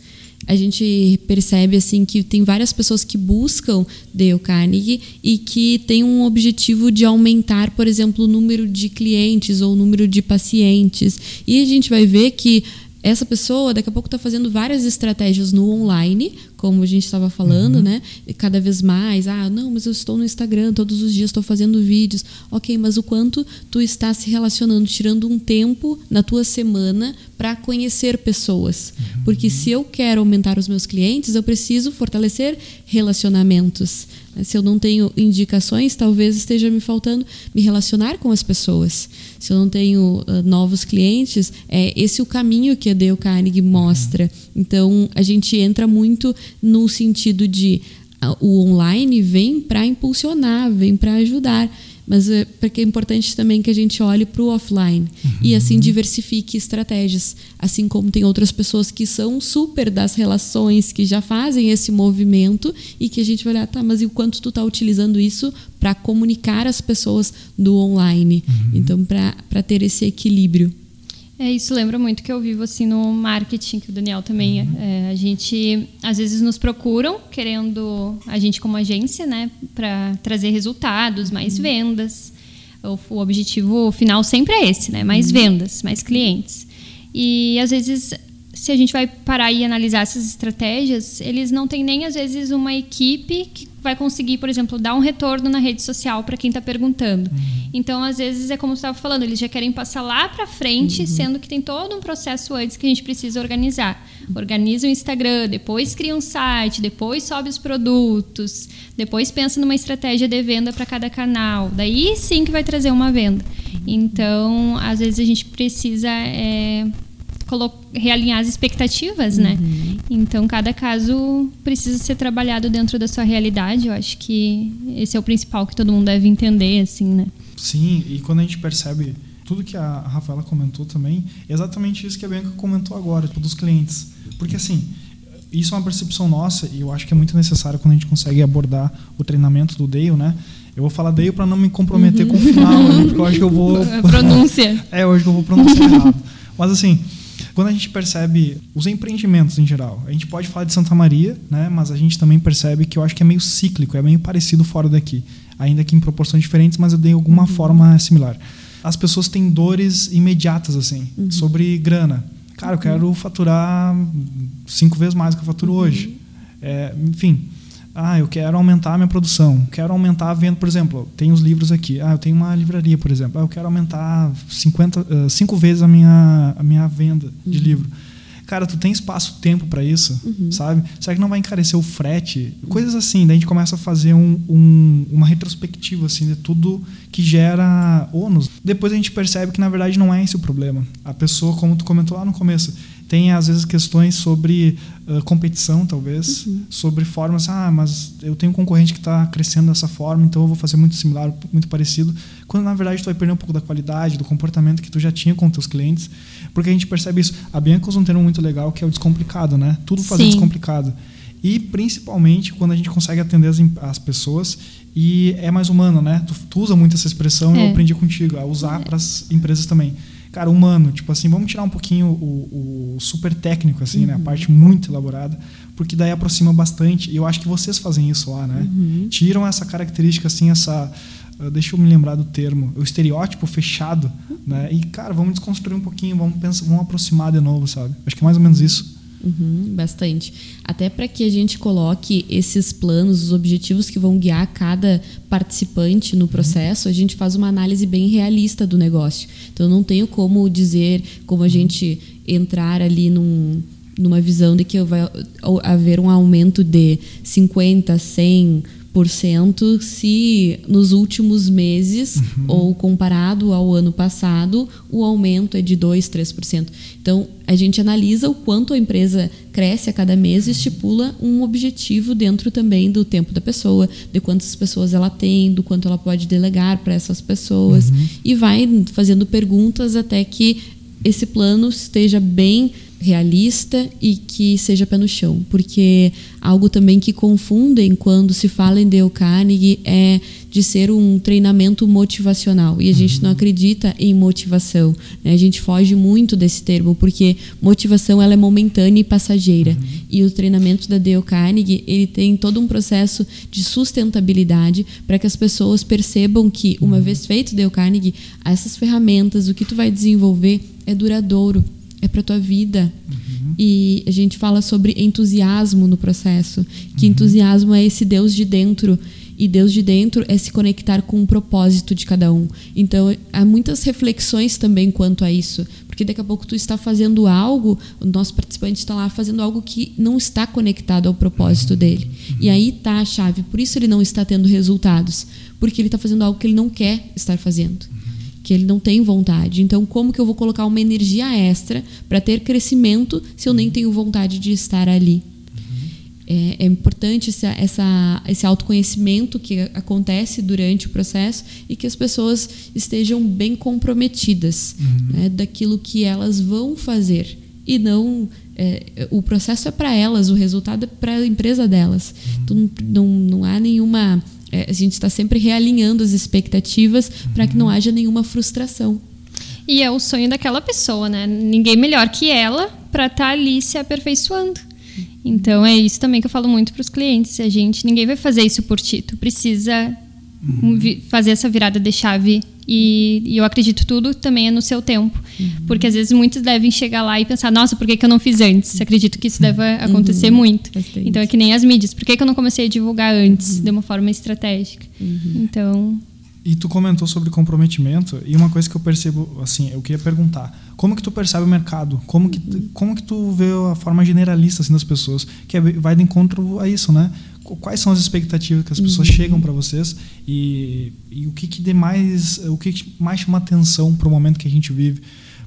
a gente percebe assim que tem várias pessoas que buscam Dale Carnegie e que tem um objetivo de aumentar, por exemplo, o número de clientes ou o número de pacientes. E a gente vai ver que essa pessoa daqui a pouco está fazendo várias estratégias no online, como a gente estava falando, uhum. né? Cada vez mais, ah, não, mas eu estou no Instagram, todos os dias estou fazendo vídeos. Ok, mas o quanto tu está se relacionando, tirando um tempo na tua semana para conhecer pessoas. Uhum. Porque se eu quero aumentar os meus clientes, eu preciso fortalecer relacionamentos. Se eu não tenho indicações, talvez esteja me faltando me relacionar com as pessoas. Se eu não tenho uh, novos clientes, é esse o caminho que a Dale Carnegie mostra. Então, a gente entra muito no sentido de uh, o online vem para impulsionar, vem para ajudar mas é porque é importante também que a gente olhe para o offline uhum. e assim diversifique estratégias, assim como tem outras pessoas que são super das relações, que já fazem esse movimento e que a gente vai olhar, tá, mas e o quanto tu está utilizando isso para comunicar as pessoas do online? Uhum. Então, para ter esse equilíbrio. É, isso lembra muito que eu vivo assim no marketing, que o Daniel também. Uhum. É, a gente às vezes nos procuram querendo a gente como agência, né, para trazer resultados, mais uhum. vendas. O, o, objetivo final sempre é esse, né, mais uhum. vendas, mais clientes. E às vezes se a gente vai parar e analisar essas estratégias, eles não têm nem às vezes uma equipe que vai conseguir, por exemplo, dar um retorno na rede social para quem está perguntando. Uhum. Então, às vezes é como você estava falando, eles já querem passar lá para frente, uhum. sendo que tem todo um processo antes que a gente precisa organizar. Organiza o Instagram, depois cria um site, depois sobe os produtos, depois pensa numa estratégia de venda para cada canal. Daí sim que vai trazer uma venda. Então, às vezes a gente precisa é, realinhar as expectativas, né? uhum. né? Então, cada caso precisa ser trabalhado dentro da sua realidade. Eu acho que esse é o principal que todo mundo deve entender, assim, né? Sim, e quando a gente percebe tudo que a Rafaela comentou também, é exatamente isso que a Bianca comentou agora, tipo, dos clientes. Porque, assim, isso é uma percepção nossa e eu acho que é muito necessário quando a gente consegue abordar o treinamento do Dale, né? Eu vou falar Dale para não me comprometer uhum. com o final, porque eu acho que eu vou... Pronúncia. é, eu acho que eu vou pronunciar errado. Mas, assim, quando a gente percebe os empreendimentos em geral, a gente pode falar de Santa Maria, né, mas a gente também percebe que eu acho que é meio cíclico, é meio parecido fora daqui, ainda que em proporções diferentes, mas eu dei alguma uhum. forma similar. As pessoas têm dores imediatas assim, uhum. sobre grana. Cara, eu quero faturar cinco vezes mais do que eu faturo uhum. hoje. É, enfim, ah, eu quero aumentar a minha produção, quero aumentar a venda, por exemplo, tem os livros aqui. Ah, eu tenho uma livraria, por exemplo. Ah, eu quero aumentar 50, uh, cinco vezes a minha, a minha venda uhum. de livro. Cara, tu tem espaço, tempo para isso, uhum. sabe? Será que não vai encarecer o frete? Coisas assim, daí a gente começa a fazer um, um, uma retrospectiva assim de tudo que gera ônus. Depois a gente percebe que na verdade não é esse o problema. A pessoa, como tu comentou lá no começo, tem às vezes questões sobre uh, competição, talvez, uhum. sobre formas, ah, mas eu tenho um concorrente que está crescendo dessa forma, então eu vou fazer muito similar, muito parecido, quando na verdade tu vai perder um pouco da qualidade, do comportamento que tu já tinha com teus clientes, porque a gente percebe isso. A Bianca usa um termo muito legal que é o descomplicado, né? Tudo fazer Sim. descomplicado. E principalmente quando a gente consegue atender as, as pessoas e é mais humano, né? Tu, tu usa muito essa expressão, é. eu aprendi contigo a usar é. para as empresas também cara, humano. Tipo assim, vamos tirar um pouquinho o, o super técnico, assim, uhum. né? A uhum. parte muito elaborada, porque daí aproxima bastante. E eu acho que vocês fazem isso lá, né? Uhum. Tiram essa característica, assim, essa. Uh, deixa eu me lembrar do termo, o estereótipo fechado, uhum. né? E, cara, vamos desconstruir um pouquinho, vamos pensar, vamos aproximar de novo, sabe? Acho que é mais ou menos isso. Uhum, bastante. Até para que a gente coloque esses planos, os objetivos que vão guiar cada participante no processo, a gente faz uma análise bem realista do negócio. Então, não tenho como dizer, como a gente entrar ali num, numa visão de que vai haver um aumento de 50, 100, se nos últimos meses, uhum. ou comparado ao ano passado, o aumento é de 2, 3%. Então, a gente analisa o quanto a empresa cresce a cada mês e estipula um objetivo dentro também do tempo da pessoa, de quantas pessoas ela tem, do quanto ela pode delegar para essas pessoas, uhum. e vai fazendo perguntas até que esse plano esteja bem realista e que seja pé no chão, porque algo também que confundem quando se fala em Dale Carnegie é de ser um treinamento motivacional e a gente não uhum. acredita em motivação, né? a gente foge muito desse termo porque motivação ela é momentânea e passageira uhum. e o treinamento da Dale Carnegie ele tem todo um processo de sustentabilidade para que as pessoas percebam que uma uhum. vez feito Dale Carnegie essas ferramentas o que tu vai desenvolver é duradouro é para tua vida. Uhum. E a gente fala sobre entusiasmo no processo, que uhum. entusiasmo é esse Deus de dentro e Deus de dentro é se conectar com o propósito de cada um. Então, há muitas reflexões também quanto a isso, porque daqui a pouco tu está fazendo algo, o nosso participante está lá fazendo algo que não está conectado ao propósito uhum. dele. E aí tá a chave, por isso ele não está tendo resultados, porque ele está fazendo algo que ele não quer estar fazendo que ele não tem vontade. Então, como que eu vou colocar uma energia extra para ter crescimento se eu nem tenho vontade de estar ali? É, é, importante essa, essa, esse autoconhecimento que acontece durante o processo e que as pessoas estejam bem comprometidas uhum. né, daquilo que elas vão fazer e não é, o processo é para elas, o resultado é para a empresa delas. Uhum. Então não, não há nenhuma a gente está sempre realinhando as expectativas uhum. para que não haja nenhuma frustração. E é o sonho daquela pessoa, né? Ninguém melhor que ela para estar tá ali se aperfeiçoando. Então é isso também que eu falo muito para os clientes. A gente, ninguém vai fazer isso por ti. Tu precisa uhum. fazer essa virada de chave e, e, eu acredito tudo também é no seu tempo. Uhum. Porque às vezes muitos devem chegar lá e pensar, nossa, por que, que eu não fiz antes? Acredito que isso deve uhum. acontecer uhum. muito. Bastante. Então é que nem as mídias. Por que, que eu não comecei a divulgar antes, uhum. de uma forma estratégica? Uhum. Então. E tu comentou sobre comprometimento, e uma coisa que eu percebo, assim, eu queria perguntar, como que tu percebe o mercado? Como que, como que tu vê a forma generalista assim, das pessoas? Que é, vai de encontro a isso, né? Quais são as expectativas que as pessoas uhum. chegam para vocês e, e, o que que demais o que mais chama atenção para o momento que a gente vive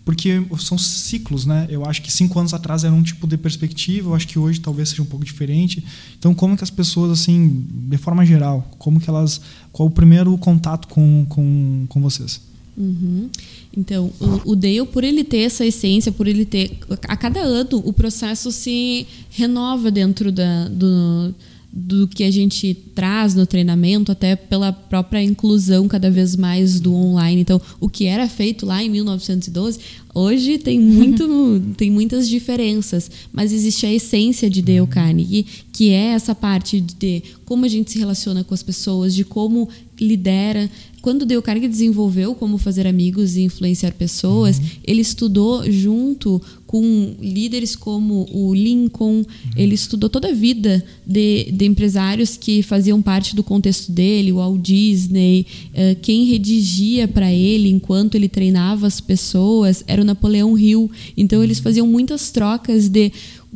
porque são ciclos né eu acho que cinco anos atrás era um tipo de perspectiva eu acho que hoje talvez seja um pouco diferente então como que as pessoas assim de forma geral como que elas qual o primeiro contato com com, com vocês Uhum. Então, o, o Dale, por ele ter essa essência, por ele ter. A cada ano, o processo se renova dentro da, do, do que a gente traz no treinamento, até pela própria inclusão cada vez mais do online. Então, o que era feito lá em 1912, hoje tem, muito, tem muitas diferenças, mas existe a essência de Dale Carnegie, que é essa parte de como a gente se relaciona com as pessoas, de como lidera. Quando Dale Carnegie desenvolveu como fazer amigos e influenciar pessoas, uhum. ele estudou junto com líderes como o Lincoln, uhum. ele estudou toda a vida de, de, empresários que faziam parte do contexto dele, o Walt Disney, uh, quem redigia para ele enquanto ele treinava as pessoas era o Napoleão Hill. Então eles faziam muitas trocas de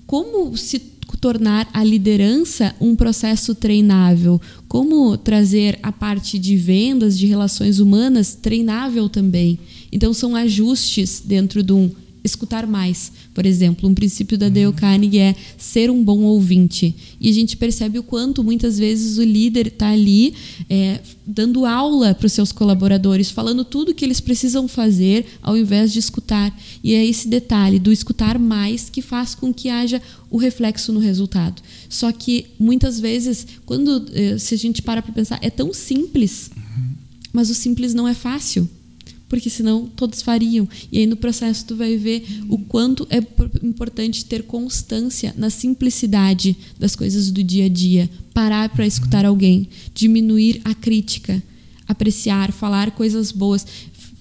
como se tornar a liderança um processo treinável, como trazer a parte de vendas, de relações humanas treinável também. Então são ajustes dentro de um escutar mais. Por exemplo, um princípio da Dale Carnegie é ser um bom ouvinte. E a gente percebe o quanto muitas vezes o líder está ali é, dando aula para os seus colaboradores, falando tudo o que eles precisam fazer ao invés de escutar. E é esse detalhe do escutar mais que faz com que haja o reflexo no resultado. Só que muitas vezes, quando é, se a gente para para pensar, é tão simples, mas o simples não é fácil porque senão todos fariam. E aí no processo tu vai ver o quanto é importante ter constância na simplicidade das coisas do dia a dia, parar para escutar alguém, diminuir a crítica, apreciar, falar coisas boas,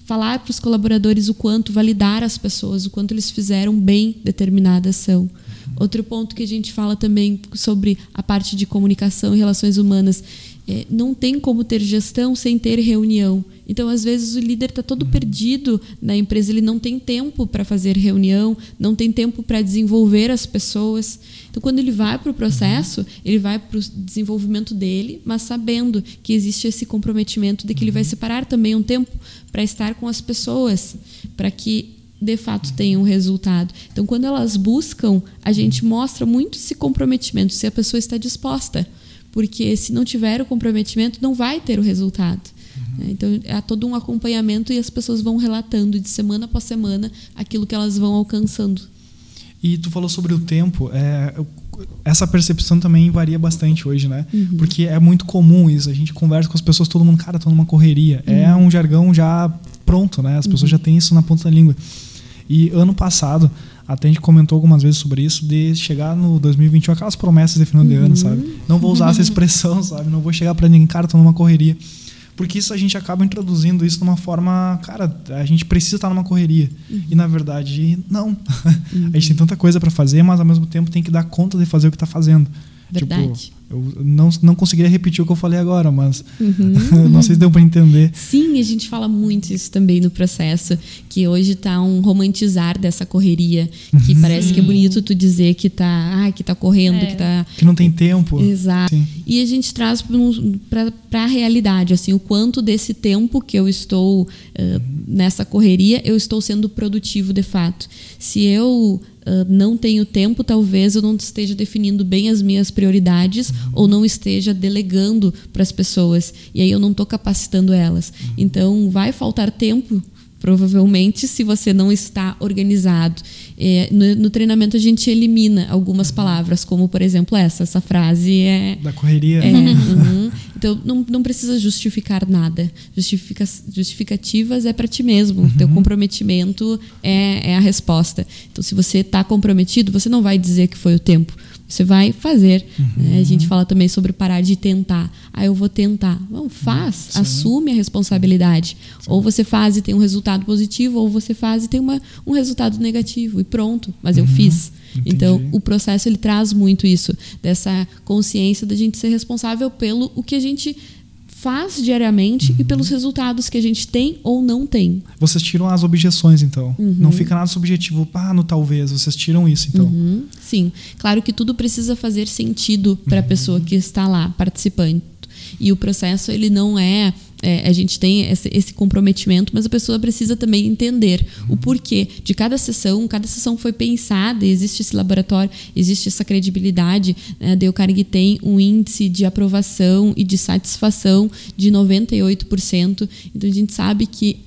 falar para os colaboradores o quanto validar as pessoas, o quanto eles fizeram bem determinada ação. Outro ponto que a gente fala também sobre a parte de comunicação e relações humanas, é, não tem como ter gestão sem ter reunião. Então, às vezes, o líder está todo perdido na empresa, ele não tem tempo para fazer reunião, não tem tempo para desenvolver as pessoas. Então, quando ele vai para o processo, ele vai para o desenvolvimento dele, mas sabendo que existe esse comprometimento de que ele vai separar também um tempo para estar com as pessoas, para que de fato tenham um resultado. Então, quando elas buscam, a gente mostra muito esse comprometimento, se a pessoa está disposta. Porque se não tiver o comprometimento, não vai ter o resultado. Uhum. Então, há todo um acompanhamento e as pessoas vão relatando de semana após semana aquilo que elas vão alcançando. E tu falou sobre o tempo. É, essa percepção também varia bastante hoje, né? Uhum. Porque é muito comum isso. A gente conversa com as pessoas, todo mundo, cara, tô numa correria. É uhum. É um jargão já pronto, né? As pessoas uhum. já têm isso na ponta da língua. E ano passado, até a gente comentou algumas vezes sobre isso, de chegar no 2021, aquelas promessas de final de ano, uhum. sabe? Não vou usar essa expressão, sabe? Não vou chegar para ninguém, cara, tô numa correria porque isso a gente acaba introduzindo isso de uma forma, cara, a gente precisa estar numa correria. Uhum. E na verdade, não. Uhum. a gente tem tanta coisa para fazer, mas ao mesmo tempo tem que dar conta de fazer o que está fazendo. Verdade. Tipo, eu não, não conseguiria repetir o que eu falei agora, mas uhum. não sei se deu para entender. Sim, a gente fala muito isso também no processo, que hoje está um romantizar dessa correria, que uhum. parece que é bonito tu dizer que está ah, que tá correndo, é. que tá que não tem tempo. Exato. Sim. E a gente traz para a realidade, assim, o quanto desse tempo que eu estou uh, nessa correria, eu estou sendo produtivo de fato. Se eu Uh, não tenho tempo, talvez eu não esteja definindo bem as minhas prioridades uhum. Ou não esteja delegando para as pessoas. E aí eu não estou capacitando elas. Então, vai faltar tempo provavelmente se você não está organizado. É, no, no, treinamento a gente elimina algumas uhum. palavras, como por exemplo essa. Essa frase é. Da correria. É, uhum. Então não, não precisa justificar nada. Justifica, justificativas é para ti mesmo. Uhum. Teu comprometimento é, é a resposta. Então, se você está comprometido, você não vai dizer que foi o tempo. Você vai fazer. Uhum. Né? A gente fala também sobre parar de tentar. Ah, eu vou tentar. Não, faz, Sim. assume a responsabilidade. Sim. Ou você faz e tem um resultado positivo, ou você faz e tem uma, um resultado negativo. E pronto, mas eu uhum. fiz. Entendi. Então, o processo ele traz muito isso, dessa consciência da gente ser responsável pelo o que a gente faz diariamente uhum. e pelos resultados que a gente tem ou não tem. Vocês tiram as objeções, então. Uhum. Não fica nada subjetivo, ah, no talvez. Vocês tiram isso, então. Uhum. Sim. Claro que tudo precisa fazer sentido para a uhum. pessoa que está lá participando. E o processo, ele não é é, a gente tem esse, esse, comprometimento, mas a pessoa precisa também entender o porquê de cada sessão. Cada sessão foi pensada, existe esse laboratório, existe essa credibilidade. Né? A Carnegie tem um índice de aprovação e de satisfação de 98%. Então a gente sabe que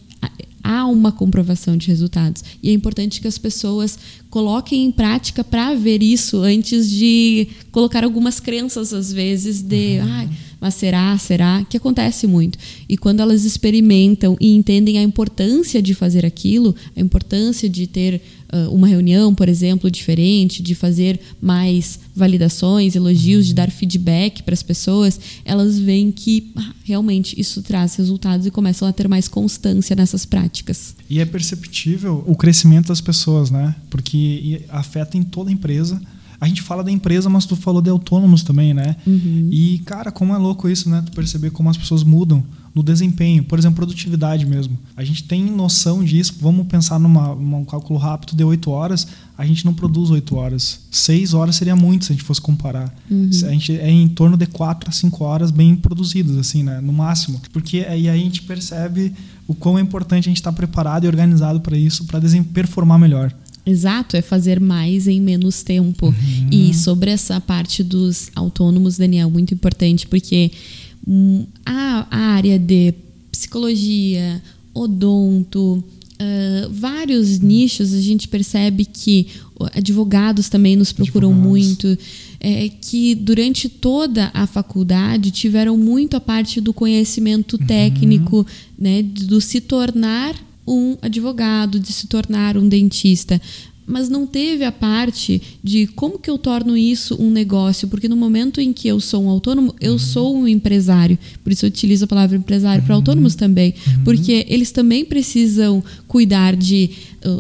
há uma comprovação de resultados. E é importante que as pessoas coloquem em prática para ver isso antes de colocar algumas crenças, às vezes, de. Uhum. Ah, mas será, será? Que acontece muito. E quando elas experimentam e entendem a importância de fazer aquilo, a importância de ter uh, uma reunião, por exemplo, diferente, de fazer mais validações, elogios, de dar feedback para as pessoas, elas veem que ah, realmente isso traz resultados e começam a ter mais constância nessas práticas. E é perceptível o crescimento das pessoas, né? Porque afeta em toda a empresa a gente fala da empresa, mas tu falou de autônomos também, né? Uhum. E, cara, como é louco isso, né? Tu perceber como as pessoas mudam no desempenho. Por exemplo, produtividade mesmo. A gente tem noção disso. Vamos pensar num cálculo rápido de 8 horas. A gente não produz 8 horas. 6 horas seria muito se a gente fosse comparar. Uhum. A gente é em torno de 4 a 5 horas bem produzidas, assim, né? No máximo. Porque aí a gente percebe o quão é importante a gente estar preparado e organizado para isso, para performar melhor. Exato, é fazer mais em menos tempo. Uhum. E sobre essa parte dos autônomos, Daniel, muito importante, porque hum, a, a, área de psicologia, odonto, uh, vários nichos, a gente percebe que advogados também nos procuram advogados. muito. É, que durante toda a faculdade tiveram muito a parte do conhecimento uhum. técnico, uhum. né, do se tornar um advogado, de se tornar um dentista, mas não teve a parte de como que eu torno isso um negócio, porque no momento em que eu sou um autônomo, eu uhum. sou um empresário. Por isso eu utilizo a palavra empresário uhum. para autônomos também, uhum. porque eles também precisam cuidar de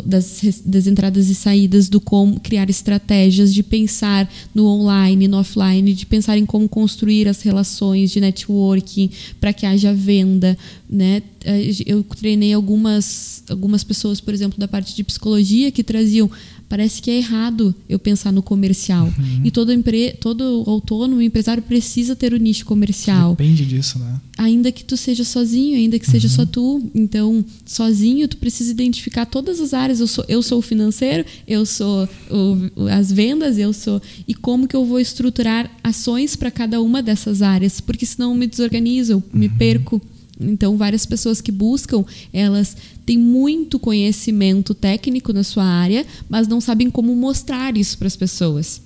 das, das entradas e saídas, do como criar estratégias, de pensar no online, no offline, de pensar em como construir as relações de networking para que haja venda, né? Eh, eu treinei algumas algumas pessoas, por exemplo, da parte de psicologia que traziam parece que é errado eu pensar no comercial. Uhum. E todo, empre... todo autônomo, empresário precisa ter o nicho comercial. Depende disso, né? Ainda que tu seja sozinho, ainda que uhum. seja só tu. Então, sozinho, tu precisa identificar todas as áreas. Eu sou, eu sou o financeiro, eu sou o, as vendas, eu sou. E como que eu vou estruturar ações para cada uma dessas áreas? Porque senão eu me desorganizo, eu uhum. me perco. Então, várias pessoas que buscam, elas têm muito conhecimento técnico na sua área, mas não sabem como mostrar isso para as pessoas.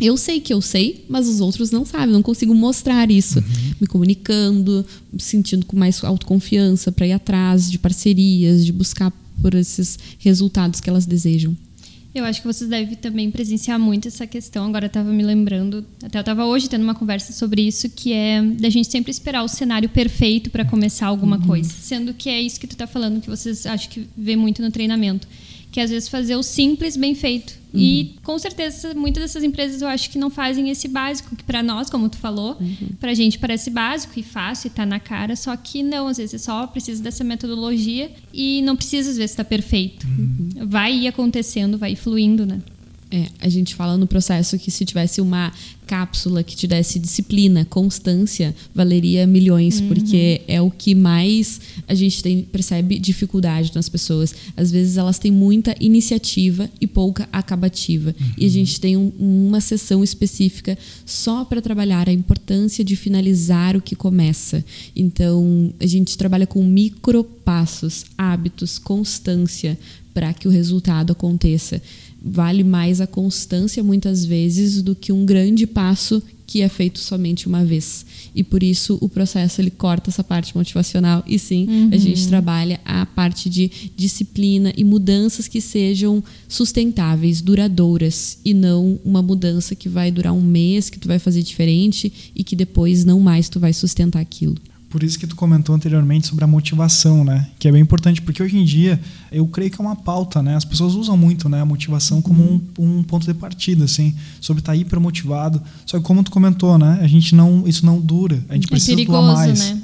Eu sei que eu sei, mas os outros não sabem, não consigo mostrar isso. Uhum. Me comunicando, me sentindo com mais autoconfiança para ir atrás de parcerias, de buscar por esses resultados que elas desejam. Eu acho que vocês devem também presenciar muito essa questão. Agora eu estava me lembrando, até eu estava hoje tendo uma conversa sobre isso, que é da gente sempre esperar o cenário perfeito para começar alguma uhum. coisa. Sendo que é isso que tu está falando, que vocês acho que vê muito no treinamento que às vezes fazer o simples bem feito. Uhum. E com certeza muitas dessas empresas eu acho que não fazem esse básico, que para nós, como tu falou, uhum. para a gente parece básico e fácil e tá na cara, só que não, às vezes é só precisa dessa metodologia e não precisa às vezes estar tá perfeito. Uhum. Vai ir acontecendo, vai ir fluindo, né? É, a gente fala no processo que se tivesse uma cápsula que te desse disciplina, constância, valeria milhões, uhum. porque é o que mais a gente tem, percebe dificuldade nas pessoas. Às vezes elas têm muita iniciativa e pouca acabativa. Uhum. E a gente tem um, uma sessão específica só para trabalhar a importância de finalizar o que começa. Então, a gente trabalha com micropassos, hábitos, constância para que o resultado aconteça vale mais a constância muitas vezes do que um grande passo que é feito somente uma vez. E por isso o processo ele corta essa parte motivacional e sim, uhum. a gente trabalha a parte de disciplina e mudanças que sejam sustentáveis, duradouras e não uma mudança que vai durar um mês, que tu vai fazer diferente e que depois não mais tu vai sustentar aquilo. Por isso que tu comentou anteriormente sobre a motivação, né? Que é bem importante, porque hoje em dia eu creio que é uma pauta, né? As pessoas usam muito né, a motivação como um, um ponto de partida, assim, sobre estar tá hiper motivado. Só que como tu comentou, né? A gente não, isso não dura. A gente é precisa perigoso, doar mais. Né?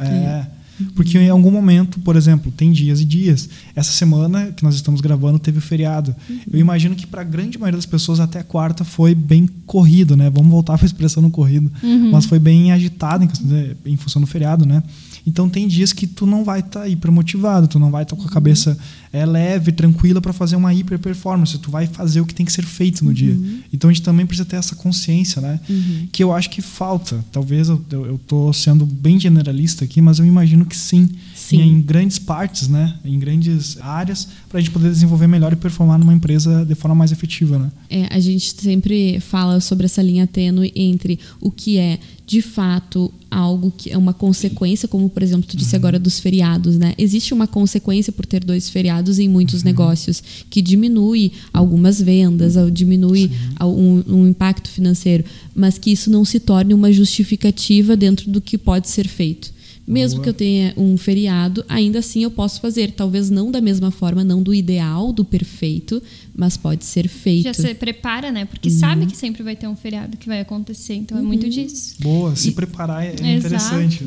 É. Porque em algum momento, por exemplo, tem dias e dias. Essa semana que nós estamos gravando teve o feriado. Eu imagino que para a grande maioria das pessoas até quarta foi bem corrido, né? Vamos voltar para a expressão no corrido. Uhum. Mas foi bem agitado em, em função do feriado, né? Então tem dias que tu não vai estar tá hiper motivado, tu não vai estar tá com a cabeça é, leve, tranquila para fazer uma hiper performance, tu vai fazer o que tem que ser feito no uhum. dia. Então a gente também precisa ter essa consciência, né? Uhum. Que eu acho que falta. Talvez eu, eu, tô sendo bem generalista aqui, mas eu imagino que sim. Sim. Em grandes partes, né? Em grandes áreas, para a gente poder desenvolver melhor e performar numa empresa de forma mais efetiva, né? É, a gente sempre fala sobre essa linha tênue entre o que é de fato algo que é uma consequência, como por exemplo tu disse uhum. agora dos feriados, né? Existe uma consequência por ter dois feriados em muitos uhum. negócios que diminui algumas vendas, ou diminui um, um, impacto financeiro, mas que isso não se torne uma justificativa dentro do que pode ser feito. Mesmo Boa. que eu tenha um feriado, ainda assim eu posso fazer. Talvez não da mesma forma, não do ideal, do perfeito, mas pode ser feito. Já se prepara, né? Porque uhum. sabe que sempre vai ter um feriado que vai acontecer. Então uhum. é muito disso. Boa, se e, preparar é, é interessante.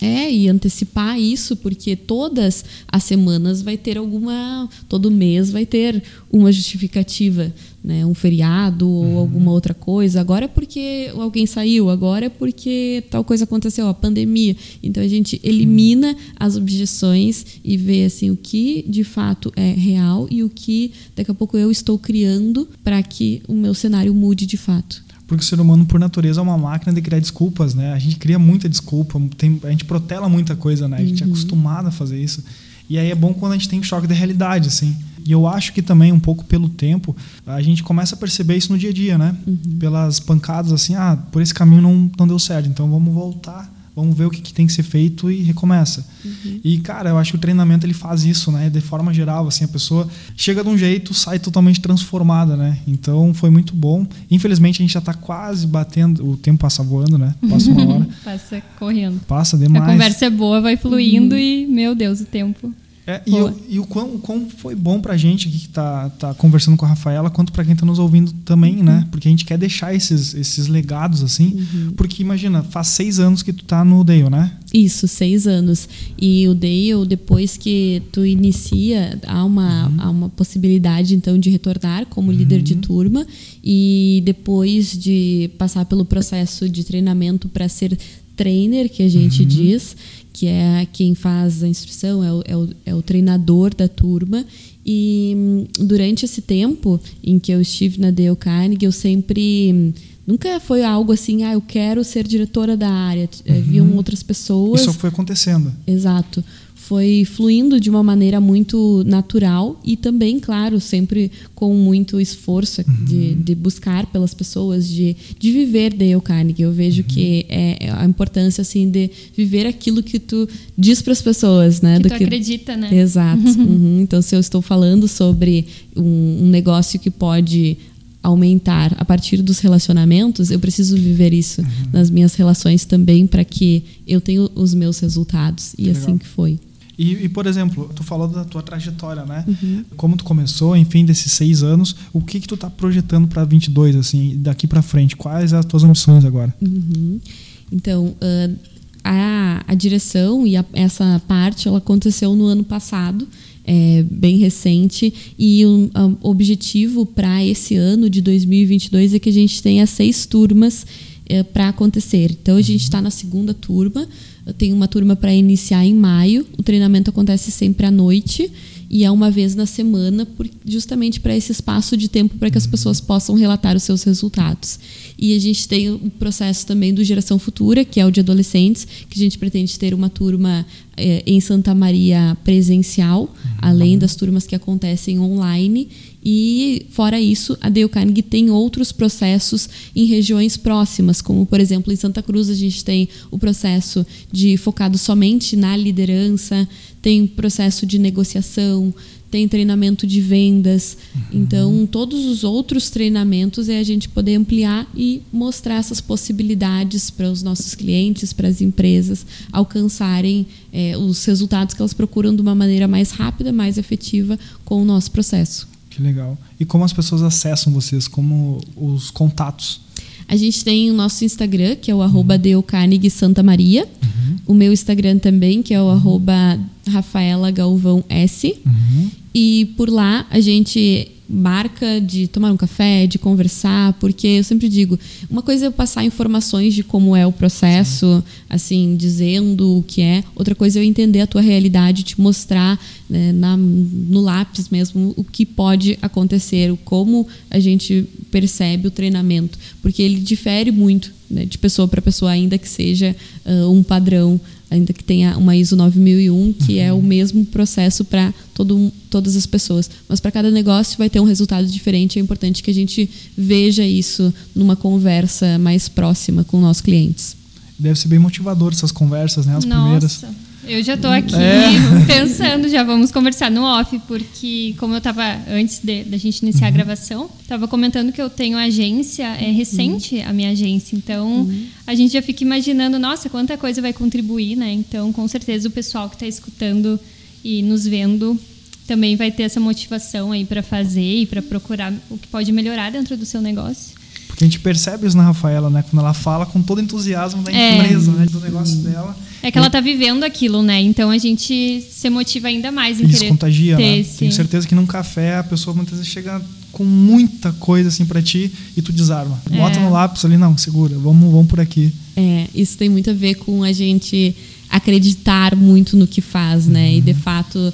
É, e antecipar isso, porque todas as semanas vai ter alguma. Todo mês vai ter uma justificativa, né? Um feriado ou uhum. alguma outra coisa. Agora é porque alguém saiu, agora é porque tal coisa aconteceu, a pandemia. Então a gente elimina as objeções e vê assim o que de fato é real e o que daqui a pouco eu estou criando para que o meu cenário mude de fato. Porque o ser humano, por natureza, é uma máquina de criar desculpas, né? A gente cria muita desculpa, tem, a gente protela muita coisa, né? A gente é uhum. é acostumado a fazer isso. E aí é bom quando a gente tem choque de realidade, assim. E eu acho que também, um pouco pelo tempo, a gente começa a perceber isso no dia a dia, né? Uhum. Pelas pancadas, assim, ah, por esse caminho não, não deu certo, então vamos voltar vamos ver o que, que tem que ser feito e recomeça. Uhum. E, cara, eu acho que o treinamento ele faz isso, né? De forma geral, assim, a pessoa chega de um jeito, sai totalmente transformada, né? Então foi muito bom. Infelizmente a gente já está quase batendo, o tempo passa voando, né? Passa uma hora. passa correndo. Passa demais. A conversa é boa, vai fluindo uhum. e, meu Deus, o tempo. É, e, o, e o, quão, o quão foi bom pra gente aqui que tá, tá conversando com a Rafaela, quanto para quem tá nos ouvindo também, né? uhum. né? Porque a gente quer deixar esses, esses legados, assim. Uhum. Porque imagina, faz seis anos que tu tá no Dale, né? Isso, seis anos. E o Dale, depois que tu inicia, há uma, uhum. há uma possibilidade, então, de retornar como líder de uhum. turma. E depois de passar pelo processo de treinamento para ser trainer, que a gente uhum. diz que é quem faz a instrução, é o, é o, é o treinador da turma. E hum, durante esse tempo em que eu estive na Dale Carnegie, eu sempre. Hum, nunca foi algo assim, ah, eu quero ser diretora da área. Uhum. Haviam outras pessoas. Isso foi acontecendo. Exato foi fluindo de uma maneira muito natural e também, claro, sempre com muito esforço uhum. de, de, buscar pelas pessoas, de, de viver Dale Carnegie. Eu vejo uhum. que é, é a importância assim de viver aquilo que tu diz para as pessoas, né? Que Do tu que... acredita, né? Exato. Uhum. Então, se eu estou falando sobre um, um negócio que pode aumentar a partir dos relacionamentos, eu preciso viver isso uhum. nas minhas relações também para que eu tenha os meus resultados. E que assim legal. que foi. E, e, por exemplo, tu falou da tua trajetória, né? Uhum. Como tu começou, enfim, desses seis anos, o que que tu tá projetando para 22, assim, daqui para frente? Quais as tuas ambições agora? Uhum. Então, uh, a, a direção e a, essa parte, ela aconteceu no ano passado, é, bem recente, e o um, objetivo para esse ano de 2022 é que a gente tenha seis turmas é, para acontecer. Então a gente está na segunda turma, tem uma turma para iniciar em maio. O treinamento acontece sempre à noite e é uma vez na semana, justamente para esse espaço de tempo para que as pessoas possam relatar os seus resultados. E a gente tem o processo também do Geração Futura, que é o de adolescentes, que a gente pretende ter uma turma é, em Santa Maria presencial, além das turmas que acontecem online. E, fora isso, a Dale Carnegie tem outros processos em regiões próximas, como, por exemplo, em Santa Cruz a gente tem o processo de focado somente na liderança, tem processo de negociação, tem treinamento de vendas. Uhum. Então, todos os outros treinamentos é a gente poder ampliar e mostrar essas possibilidades para os nossos clientes, para as empresas alcançarem é, os resultados que elas procuram de uma maneira mais rápida, mais efetiva com o nosso processo. Que legal. E como as pessoas acessam vocês? Como os contatos? A gente tem o nosso Instagram, que é o arroba uhum. Santa Maria. Uhum. O meu Instagram também, que é o uhum. arroba Rafaela Galvão S. Uhum. E por lá a gente marca de tomar um café, de conversar, porque eu sempre digo, uma coisa é eu passar informações de como é o processo, assim, dizendo o que é, outra coisa é eu entender a tua realidade, te mostrar né, na, no lápis mesmo o que pode acontecer, como a gente percebe o treinamento, porque ele difere muito né, de pessoa para pessoa, ainda que seja uh, um padrão ainda que tenha uma ISO 9001, que uhum. é o uhum. mesmo processo para todas as pessoas. Mas para cada negócio vai ter um resultado diferente. É importante que a gente veja isso numa conversa mais próxima com nossos clientes. Deve ser bem motivador essas conversas, né? As Nossa. primeiras. Eu já estou aqui é. pensando, já vamos conversar no off, porque como eu estava antes da gente iniciar uhum. a gravação, estava comentando que eu tenho agência, é recente uhum. a minha agência, então uhum. a gente já fica imaginando, nossa, quanta coisa vai contribuir, né? Então, com certeza o pessoal que está escutando e nos vendo também vai ter essa motivação aí para fazer e para procurar o que pode melhorar dentro do seu negócio. Porque a gente percebe isso na Rafaela, né? Quando ela fala com todo entusiasmo da é. empresa, né? Do negócio dela. É que ela está vivendo aquilo, né? Então a gente se motiva ainda mais em isso querer contagia, ter né? esse... Tenho certeza que num café a pessoa muitas vezes chega com muita coisa assim para ti e tu desarma. Bota é. no lápis ali, não, segura, vamos, vamos por aqui. É, isso tem muito a ver com a gente acreditar muito no que faz, né? Uhum. E de fato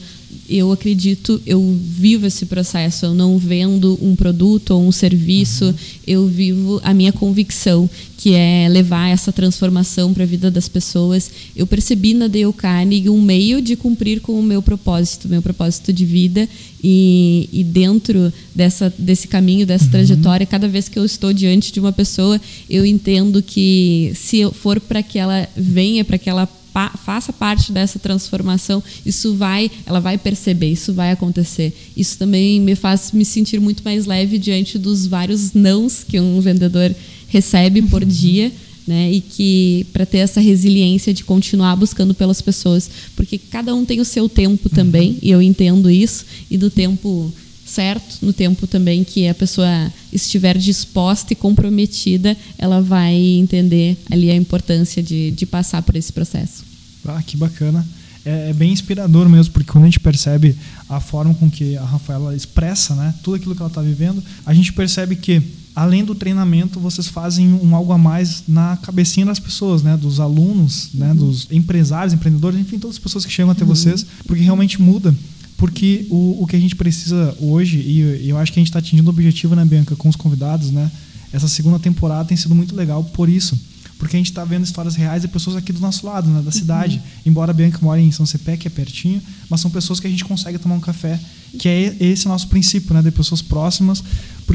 eu acredito, eu vivo esse processo, eu não vendo um produto ou um serviço, uhum. eu vivo a minha convicção, que é levar essa transformação para a vida das pessoas. Eu percebi na Dale Carnegie um meio de cumprir com o meu propósito, meu propósito de vida, e, e dentro dessa, desse caminho, dessa uhum. trajetória, cada vez que eu estou diante de uma pessoa, eu entendo que se for para que ela venha, para que ela pa faça parte dessa transformação, isso vai, ela vai perceber, isso vai acontecer. Isso também me faz me sentir muito mais leve diante dos vários nãos que um vendedor recebe por uhum. dia. Né, e que para ter essa resiliência de continuar buscando pelas pessoas, porque cada um tem o seu tempo também, uhum. e eu entendo isso, e do tempo certo, no tempo também que a pessoa estiver disposta e comprometida, ela vai entender ali a importância de, de passar por esse processo. Ah, que bacana. É, é, bem inspirador mesmo, porque quando a gente percebe a forma com que a Rafaela expressa né, tudo aquilo que ela está vivendo, a gente percebe que, além do treinamento, vocês fazem um algo a mais na cabecinha das pessoas, né, dos alunos, né, uhum. dos empresários, empreendedores, enfim, todas as pessoas que chegam até uhum. vocês, porque realmente muda. Porque o, o que a gente precisa hoje, e eu acho que a gente está atingindo o objetivo, né, Bianca, com os convidados, né? Essa segunda temporada tem sido muito legal por isso porque a gente está vendo histórias reais de pessoas aqui do nosso lado, né, da cidade. Uhum. Embora a Bianca mora em São Cepé, que é pertinho, mas são pessoas que a gente consegue tomar um café, que é esse nosso princípio, né, de pessoas próximas,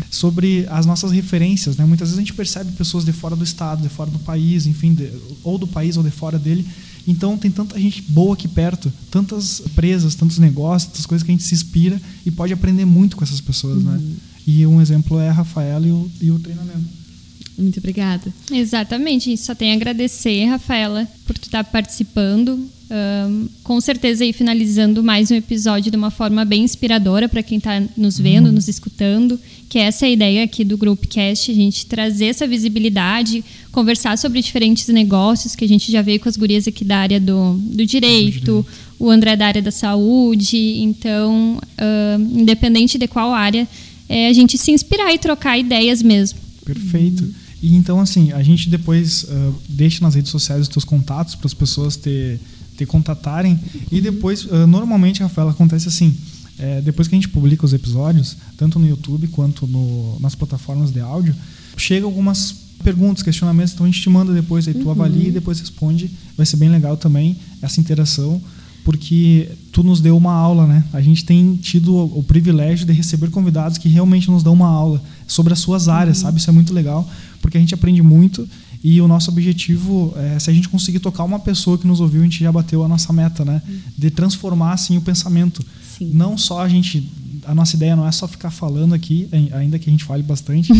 sobre as nossas referências. Né? Muitas vezes a gente percebe pessoas de fora do estado, de fora do país, enfim, de, ou do país ou de fora dele. Então tem tanta gente boa aqui perto, tantas empresas, tantos negócios, tantas coisas que a gente se inspira e pode aprender muito com essas pessoas, né? uhum. né? E um exemplo é a Rafaela e o, e o treinamento. Muito obrigada. Exatamente, a gente só tem a agradecer, Rafaela, por tu estar participando. Um, com certeza aí finalizando mais um episódio de uma forma bem inspiradora para quem está nos vendo, uhum. nos escutando, que é essa ideia aqui do Groupcast, a gente trazer essa visibilidade, conversar sobre diferentes negócios que a gente já veio com as gurias aqui da área do, do direito, o André da área da saúde, então, uh, independente de qual área, é a gente se inspirar e trocar ideias mesmo. Perfeito. E então, assim, a gente depois uh, deixa nas redes sociais os teus contatos para as pessoas te, te contatarem. E depois, uh, normalmente, Rafael, acontece assim. É, depois que a gente publica os episódios, tanto no YouTube quanto no, nas plataformas de áudio, chega algumas perguntas, questionamentos, então a gente te manda depois, aí tu uhum. avalia e depois responde. Vai ser bem legal também essa interação porque tu nos deu uma aula, né? A gente tem tido o, o, privilégio de receber convidados que realmente nos dão uma aula sobre as suas áreas, uhum. sabe? Isso é muito legal, porque a gente aprende muito e o nosso objetivo é, se a gente conseguir tocar uma pessoa que nos ouviu, a gente já bateu a nossa meta, né? De transformar assim o pensamento. Sim. Não só a gente a nossa ideia não é só ficar falando aqui, ainda que a gente fale bastante,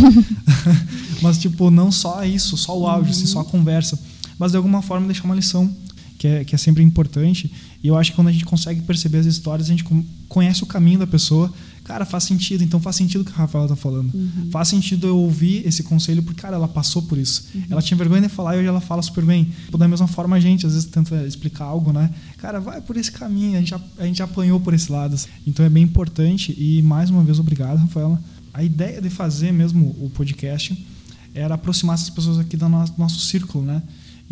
mas tipo, não só isso, só o áudio, uhum. assim, só a conversa, mas de alguma forma deixar uma lição que é, que é sempre importante. E eu acho que quando a gente consegue perceber as histórias, a gente conhece o caminho da pessoa. Cara, faz sentido. Então faz sentido o que a Rafaela está falando. Uhum. Faz sentido eu ouvir esse conselho, porque, cara, ela passou por isso. Uhum. Ela tinha vergonha de falar e hoje ela fala super bem. Da mesma forma, a gente às vezes tenta explicar algo, né? Cara, vai por esse caminho. A gente já, a gente apanhou por esse lado. Então é bem importante. E mais uma vez, obrigado, Rafaela. A ideia de fazer mesmo o podcast era aproximar essas pessoas aqui do nosso, do nosso círculo, né?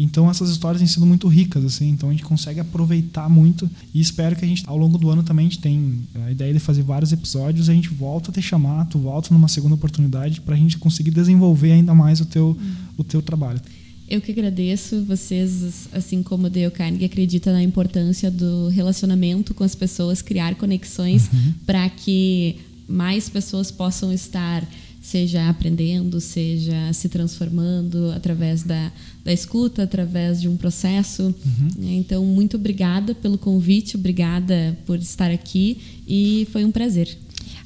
Então essas histórias têm sido muito ricas, assim, então a gente consegue aproveitar muito e espero que a gente, ao longo do ano também, a gente tem a ideia de fazer vários episódios, a gente volta a te chamar, tu volta numa segunda oportunidade para a gente conseguir desenvolver ainda mais o teu, o teu trabalho. Eu que agradeço. Vocês, assim como o Dale Carnegie, acredita na importância do relacionamento com as pessoas, criar conexões uhum. para que mais pessoas possam estar seja aprendendo, seja se transformando através da, da escuta, através de um processo. Uhum. Então, muito obrigada pelo convite, obrigada por estar aqui e foi um prazer.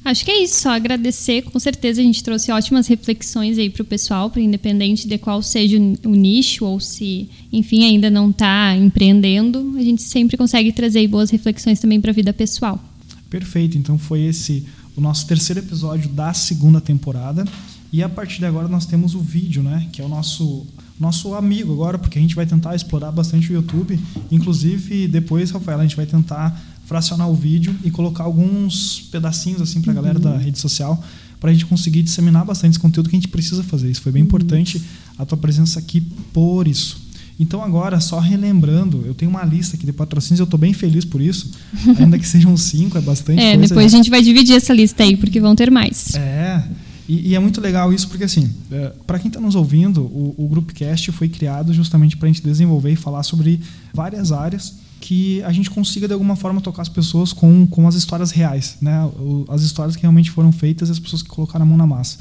Acho que é isso, só agradecer. Com certeza a gente trouxe ótimas reflexões aí para o pessoal, para independente de qual seja o nicho ou se, enfim, ainda não está empreendendo, a gente sempre consegue trazer boas reflexões também para a vida pessoal. Perfeito. Então foi esse o nosso terceiro episódio da segunda temporada. E a partir de agora nós temos o vídeo, né? Que é o nosso nosso amigo agora, porque a gente vai tentar explorar bastante o YouTube. Inclusive, depois, Rafael, a gente vai tentar fracionar o vídeo e colocar alguns pedacinhos assim para a galera da rede social para a gente conseguir disseminar bastante esse conteúdo que a gente precisa fazer. Isso foi bem importante a tua presença aqui por isso. Então agora, só relembrando, eu tenho uma lista aqui de patrocínios, eu estou bem feliz por isso, ainda que sejam cinco, é bastante é, coisa. depois a gente vai dividir essa lista aí, porque vão ter mais. É, e, e é muito legal isso, porque assim, é, para quem está nos ouvindo, o, o Groupcast foi criado justamente para a gente desenvolver e falar sobre várias áreas que a gente consiga de alguma forma tocar as pessoas com, com as histórias reais, né? as histórias que realmente foram feitas e as pessoas que colocaram a mão na massa.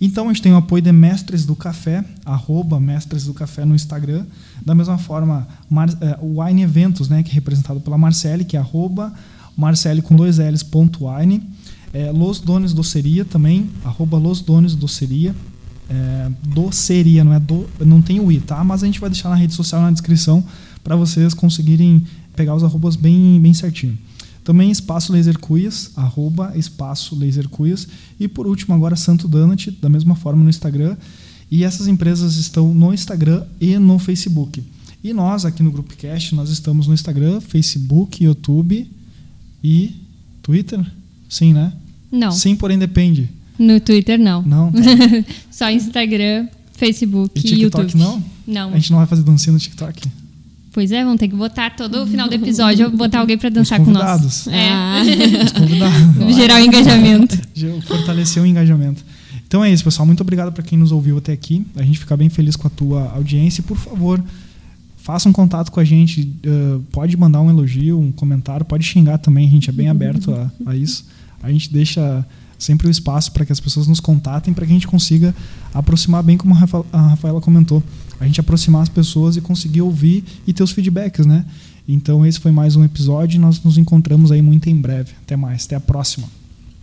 Então a gente tem o apoio de Mestres do Café, arroba Mestres do Café no Instagram. Da mesma forma, Mar, o Wine Eventos, né, que é representado pela Marcele, que é arroba Marcele com dois L's, ponto wine. É, Los Dones Doceria também, arroba Los Dones Doceria. É, doceria, não é do, não tem o i, tá? Mas a gente vai deixar na rede social na descrição para vocês conseguirem pegar os arrobas bem, bem certinho. Também Espaço Laser Cuias, arroba Espaço Laser Cuias. E por último, agora Santo Donut, da mesma forma no Instagram. E essas empresas estão no Instagram e no Facebook. E nós, aqui no Groupcast, nós estamos no Instagram, Facebook, YouTube e Twitter? Sim, né? Não. Sim, porém depende. No Twitter, não. Não? Tá. Só Instagram, Facebook e, e TikTok, YouTube. não? Não. A gente não vai fazer dancinha no TikTok? Pois é, vamos ter que botar todo o final do episódio, botar alguém para dançar com nós. É. Ah. Os convidados. Gerar o engajamento. Fortalecer o engajamento. Então é isso, pessoal. Muito obrigado para quem nos ouviu até aqui. A gente fica bem feliz com a tua audiência. E, por favor, faça um contato com a gente. Uh, pode mandar um elogio, um comentário, pode xingar também. A gente é bem aberto a, a isso. A gente deixa sempre o espaço para que as pessoas nos contatem, para que a gente consiga aproximar bem, como a Rafaela comentou a gente aproximar as pessoas e conseguir ouvir e ter os feedbacks, né? Então esse foi mais um episódio nós nos encontramos aí muito em breve. Até mais, até a próxima.